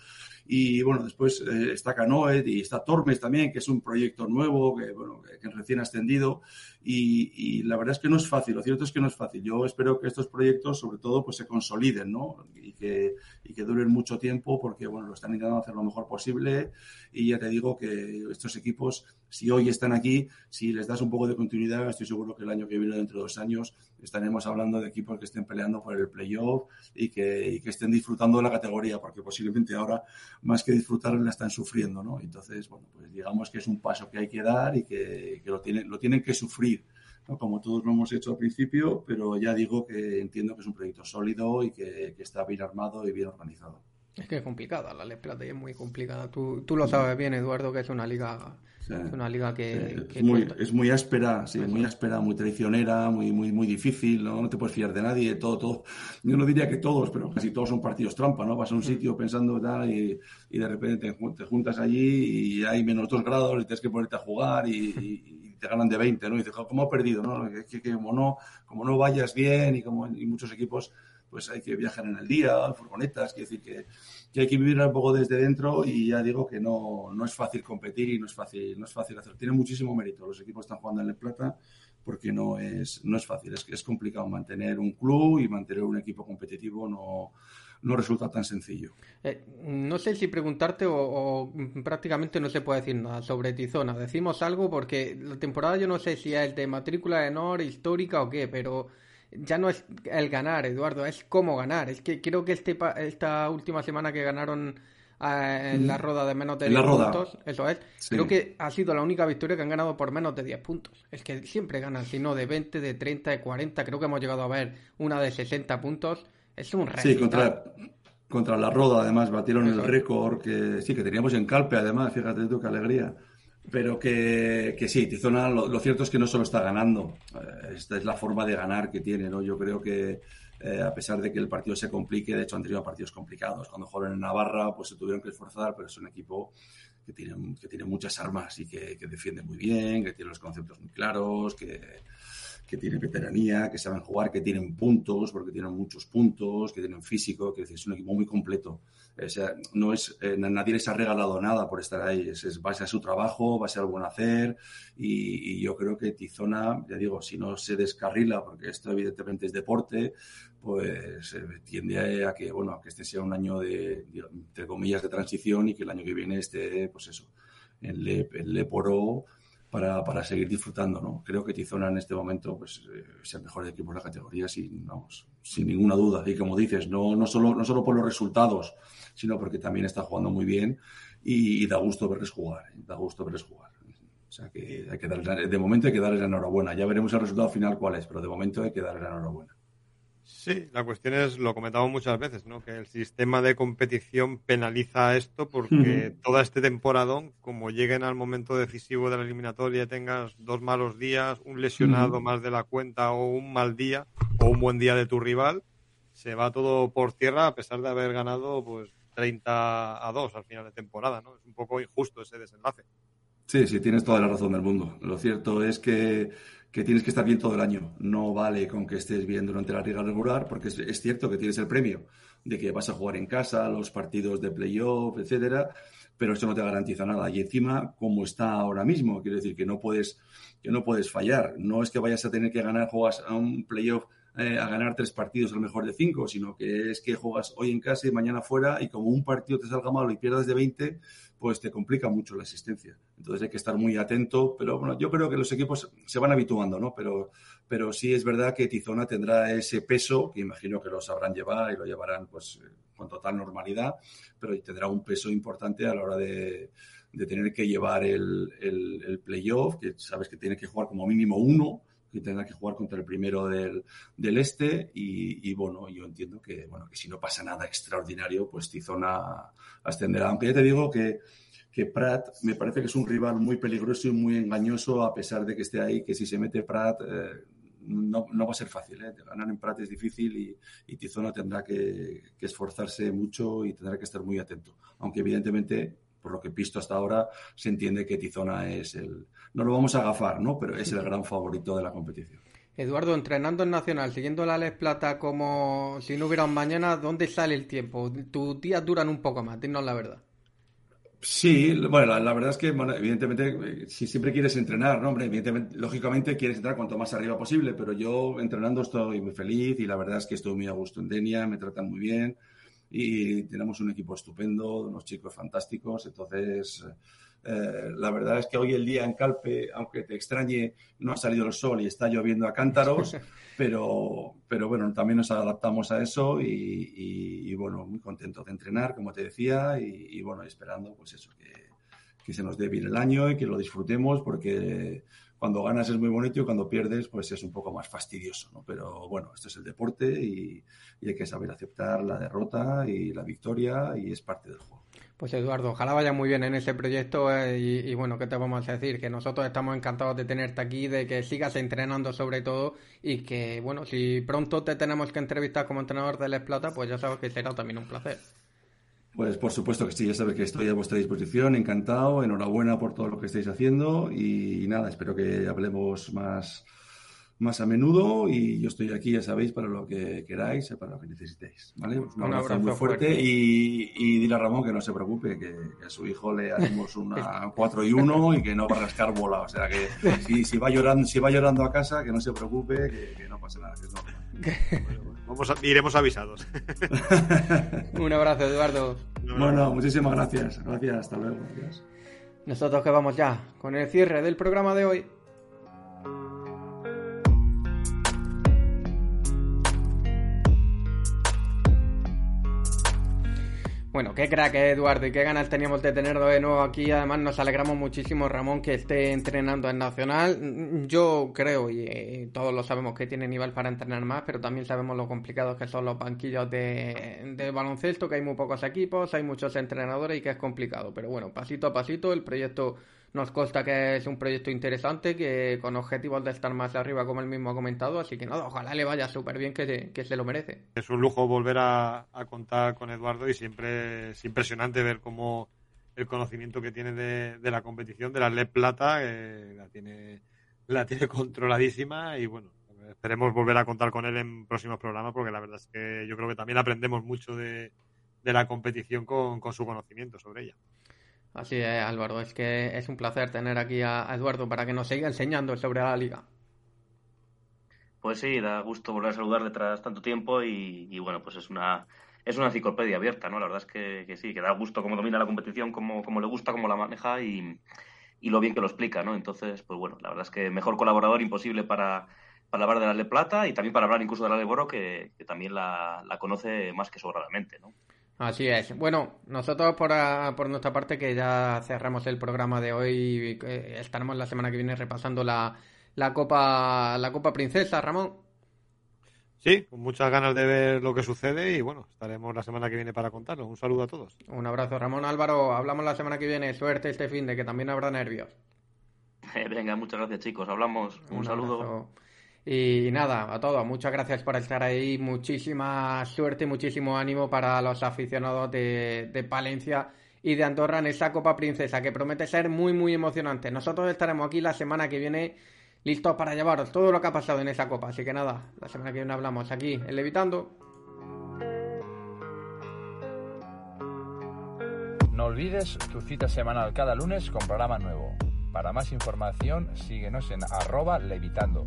Y bueno, después eh, está Canoed y está Tormes también, que es un proyecto nuevo, que, bueno, que, recién ascendido. Y, y, la verdad es que no es fácil, lo cierto es que no es fácil. Yo espero que estos proyectos, sobre todo, pues se consoliden, ¿no? Y que, y que duren mucho tiempo, porque, bueno, lo están intentando hacer lo mejor posible. Y ya te digo que estos equipos, si hoy están aquí, si les das un poco de continuidad, estoy seguro que el año que viene, dentro de dos años, estaremos hablando de equipos que estén peleando por el playoff y que, y que estén disfrutando de la categoría, porque posiblemente ahora, más que disfrutar, la están sufriendo, ¿no? Entonces, bueno, pues digamos que es un paso que hay que dar y que, que lo, tienen, lo tienen que sufrir como todos lo hemos hecho al principio, pero ya digo que entiendo que es un proyecto sólido y que está bien armado y bien organizado. Es que es complicada, la Les Plata es muy complicada. Tú, tú lo sabes bien, Eduardo, que es una liga es una liga que, es, muy, es, muy, áspera, sí, muy áspera, muy traicionera, muy, muy, muy difícil, ¿no? no te puedes fiar de nadie, todo, todo. Yo no diría que todos, pero casi todos son partidos trampa, ¿no? Vas a un sitio pensando tal y, y de repente te, juntas allí y hay menos dos grados y tienes que ponerte a jugar y, te ganan de 20, ¿no? Y dices, ¿cómo he perdido, no? Que, que, como no? Como no vayas bien y como y muchos equipos pues hay que viajar en el día, furgonetas, quiere decir que, que, hay que vivir un poco desde dentro y ya digo que no, no es fácil competir y no es fácil, no es fácil hacer. Tiene muchísimo mérito. Los equipos están jugando en el Plata porque no es, no es fácil. Es, es complicado mantener un club y mantener un equipo competitivo no, no resulta tan sencillo. Eh, no sé si preguntarte o, o, prácticamente no se puede decir nada sobre Tizona. Decimos algo porque la temporada yo no sé si es de matrícula de honor, histórica o qué, pero ya no es el ganar, Eduardo, es cómo ganar. Es que creo que este, esta última semana que ganaron eh, en la roda de menos de 10 puntos, eso es, creo que ha sido la única victoria que han ganado por menos de 10 puntos. Es que siempre ganan, si no de 20, de 30, de 40, creo que hemos llegado a ver una de 60 puntos. Es un récord. Sí, contra, contra la roda además batieron el récord que sí, que teníamos en Calpe además, fíjate tú qué alegría. Pero que, que sí, Tizona, lo, cierto es que no solo está ganando, eh, esta es la forma de ganar que tiene, ¿no? Yo creo que eh, a pesar de que el partido se complique, de hecho han tenido partidos complicados. Cuando jugaron en Navarra, pues se tuvieron que esforzar, pero es un equipo que tiene, que tiene muchas armas y que, que defiende muy bien, que tiene los conceptos muy claros, que, que tienen veteranía, que saben jugar, que tienen puntos, porque tienen muchos puntos, que tienen físico, que es un equipo muy completo. O sea, no es, eh, nadie les ha regalado nada por estar ahí, es, es base a su trabajo, base al buen hacer y, y, yo creo que Tizona, ya digo, si no se descarrila, porque esto evidentemente es deporte, pues eh, tiende a que, bueno, que este sea un año de, entre comillas, de transición y que el año que viene esté, pues eso, el Le, el Leporo para, para, seguir disfrutando. ¿no? Creo que Tizona en este momento pues, eh, es el mejor equipo de la categoría sin, vamos, sin ninguna duda. Y como dices, no, no, solo, no solo por los resultados, sino porque también está jugando muy bien y, da gusto verles jugar. ¿eh? Da gusto verles jugar. O sea que, hay que darle, de momento hay que darles la enhorabuena. Ya veremos el resultado final cuál es, pero de momento hay que darle la enhorabuena. Sí, la cuestión es, lo comentamos muchas veces, ¿no? que el sistema de competición penaliza esto porque toda este temporadón, como lleguen al momento decisivo de la eliminatoria, tengas dos malos días, un lesionado más de la cuenta o un mal día o un buen día de tu rival, se va todo por tierra a pesar de haber ganado pues 30 a 2 al final de temporada. ¿no? Es un poco injusto ese desenlace. Sí, sí, tienes toda la razón del mundo. Lo cierto es que que tienes que estar bien todo el año. No vale con que estés bien durante la liga regular, porque es, cierto que tienes el premio de que vas a jugar en casa, los partidos de playoff, etcétera, pero eso no te garantiza nada. Y encima, como está ahora mismo, quiero decir que no puedes, que no puedes fallar. No es que vayas a tener que ganar, juegas a un playoff eh, a ganar tres partidos al mejor de cinco, sino que es que juegas hoy en casa y mañana fuera y como un partido te salga malo y pierdas de 20, pues te complica mucho la asistencia. Entonces hay que estar muy atento, pero bueno, yo creo que los equipos se van habituando, ¿no? Pero, pero sí es verdad que Tizona tendrá ese peso, que imagino que lo sabrán llevar y lo llevarán pues con total normalidad, pero tendrá un peso importante a la hora de, de tener que llevar el, el, el playoff, que sabes que tiene que jugar como mínimo uno, que tendrá que jugar contra el primero del, del este y, y, bueno, yo entiendo que, bueno, que si no pasa nada extraordinario, pues Tizona ascenderá. Aunque ya te digo que, que Prat me parece que es un rival muy peligroso y muy engañoso a pesar de que esté ahí, que si se mete Prat eh, no, no, va a ser fácil. ¿eh? Ganar en Prat es difícil y, y Tizona tendrá que, que, esforzarse mucho y tendrá que estar muy atento. Aunque evidentemente, por lo que he visto hasta ahora, se entiende que Tizona es el, no lo vamos a agafar, ¿no? Pero es el gran favorito de la competición. Eduardo, entrenando en Nacional, siguiendo la Les Plata como si no hubiera un mañana, ¿dónde sale el tiempo? Tus días duran un poco más, dinos la verdad. Sí, bueno, la, la, verdad es que, bueno, evidentemente, si siempre quieres entrenar, ¿no? Hombre, evidentemente, lógicamente quieres entrar cuanto más arriba posible, pero yo entrenando estoy muy feliz y la verdad es que estoy muy a gusto en Denia, me tratan muy bien y tenemos un equipo estupendo, unos chicos fantásticos, entonces eh, la verdad es que hoy el día en Calpe, aunque te extrañe, no ha salido el sol y está lloviendo a cántaros, pero, pero bueno, también nos adaptamos a eso y, y, y bueno, muy contentos de entrenar, como te decía, y, y bueno, esperando pues eso, que, que, se nos dé bien el año y que lo disfrutemos porque, cuando ganas es muy bonito y cuando pierdes, pues es un poco más fastidioso, ¿no? Pero bueno, esto es el deporte y hay que saber aceptar la derrota y la victoria y es parte del juego. Pues Eduardo, ojalá vaya muy bien en ese proyecto eh, y, bueno, ¿qué te vamos a decir? Que nosotros estamos encantados de tenerte aquí, de que sigas entrenando sobre todo y que bueno, si pronto te tenemos que entrevistar como entrenador de Les Plata, pues ya sabes que será también un placer. Pues por supuesto que sí, ya sabes que estoy a vuestra disposición, encantado, enhorabuena por todo lo que estáis haciendo y nada, espero que hablemos más más a menudo y yo estoy aquí, ya sabéis, para lo que queráis, para lo que necesitéis. ¿vale? un, abrazo, muy fuerte, Y, y, dile a Ramón que no se preocupe, que, a su hijo le haremos una 4 y 1 y que no va a rascar bola. O sea, que si, si, va, llorando, si va llorando a casa, que no se preocupe, que, no pasa nada, que es normal. Vamos iremos avisados. un abrazo, Eduardo. Bueno, muchísimas gracias. Gracias, hasta luego. Nosotros que vamos ya con el cierre del programa de hoy. Bueno, qué crack, eh, Eduardo, y qué ganas teníamos de tenerlo de nuevo aquí. Además, nos alegramos muchísimo, Ramón, que esté entrenando en Nacional. Yo creo, y eh, todos lo sabemos, que tiene nivel para entrenar más, pero también sabemos lo complicados que son los banquillos de, de baloncesto, que hay muy pocos equipos, hay muchos entrenadores y que es complicado. Pero bueno, pasito a pasito, el proyecto nos consta que es un proyecto interesante, que con objetivos de estar más arriba, como él mismo ha comentado, así que nada, ojalá le vaya súper bien, que, que, se lo merece. Es un lujo volver a, contar con Eduardo y siempre es impresionante ver cómo el conocimiento que tiene de, la competición, de la LED Plata, la, tiene, la tiene controladísima y bueno, esperemos volver a contar con él en próximos programas porque la verdad es que yo creo que también aprendemos mucho de, la competición con su conocimiento sobre ella. Así es, Álvaro, es que es un placer tener aquí a Eduardo para que nos siga enseñando sobre la liga. Pues sí, da gusto volver a saludarle tras tanto tiempo y, bueno, pues es una es una enciclopedia abierta, ¿no? La verdad es que, sí, que da gusto cómo domina la competición, cómo, cómo le gusta, cómo la maneja y, lo bien que lo explica, ¿no? Entonces, pues bueno, la verdad es que mejor colaborador imposible para, para hablar de la Le Plata y también para hablar incluso de la Le Boro, que, que también la, la conoce más que sobradamente, ¿no? Así es. Bueno, nosotros por, por nuestra parte que ya cerramos el programa de hoy, eh, estaremos la semana que viene repasando la, la Copa la Copa Princesa, Ramón. Sí, con muchas ganas de ver lo que sucede y bueno, estaremos la semana que viene para contarlo. Un saludo a todos. Un abrazo, Ramón Álvaro. Hablamos la semana que viene. Suerte este fin de que también habrá nervios. Venga, muchas gracias chicos. Hablamos. Un, saludo. Y nada, a todos, muchas gracias por estar ahí, muchísima suerte, muchísimo ánimo para los aficionados de, de, Palencia y de Andorra en esa Copa Princesa, que promete ser muy, muy emocionante. Nosotros estaremos aquí la semana que viene listos para llevaros todo lo que ha pasado en esa Copa, así que nada, la semana que viene hablamos aquí en Levitando. No olvides tu cita semanal cada lunes con programa nuevo. Para más información, síguenos en arroba levitando.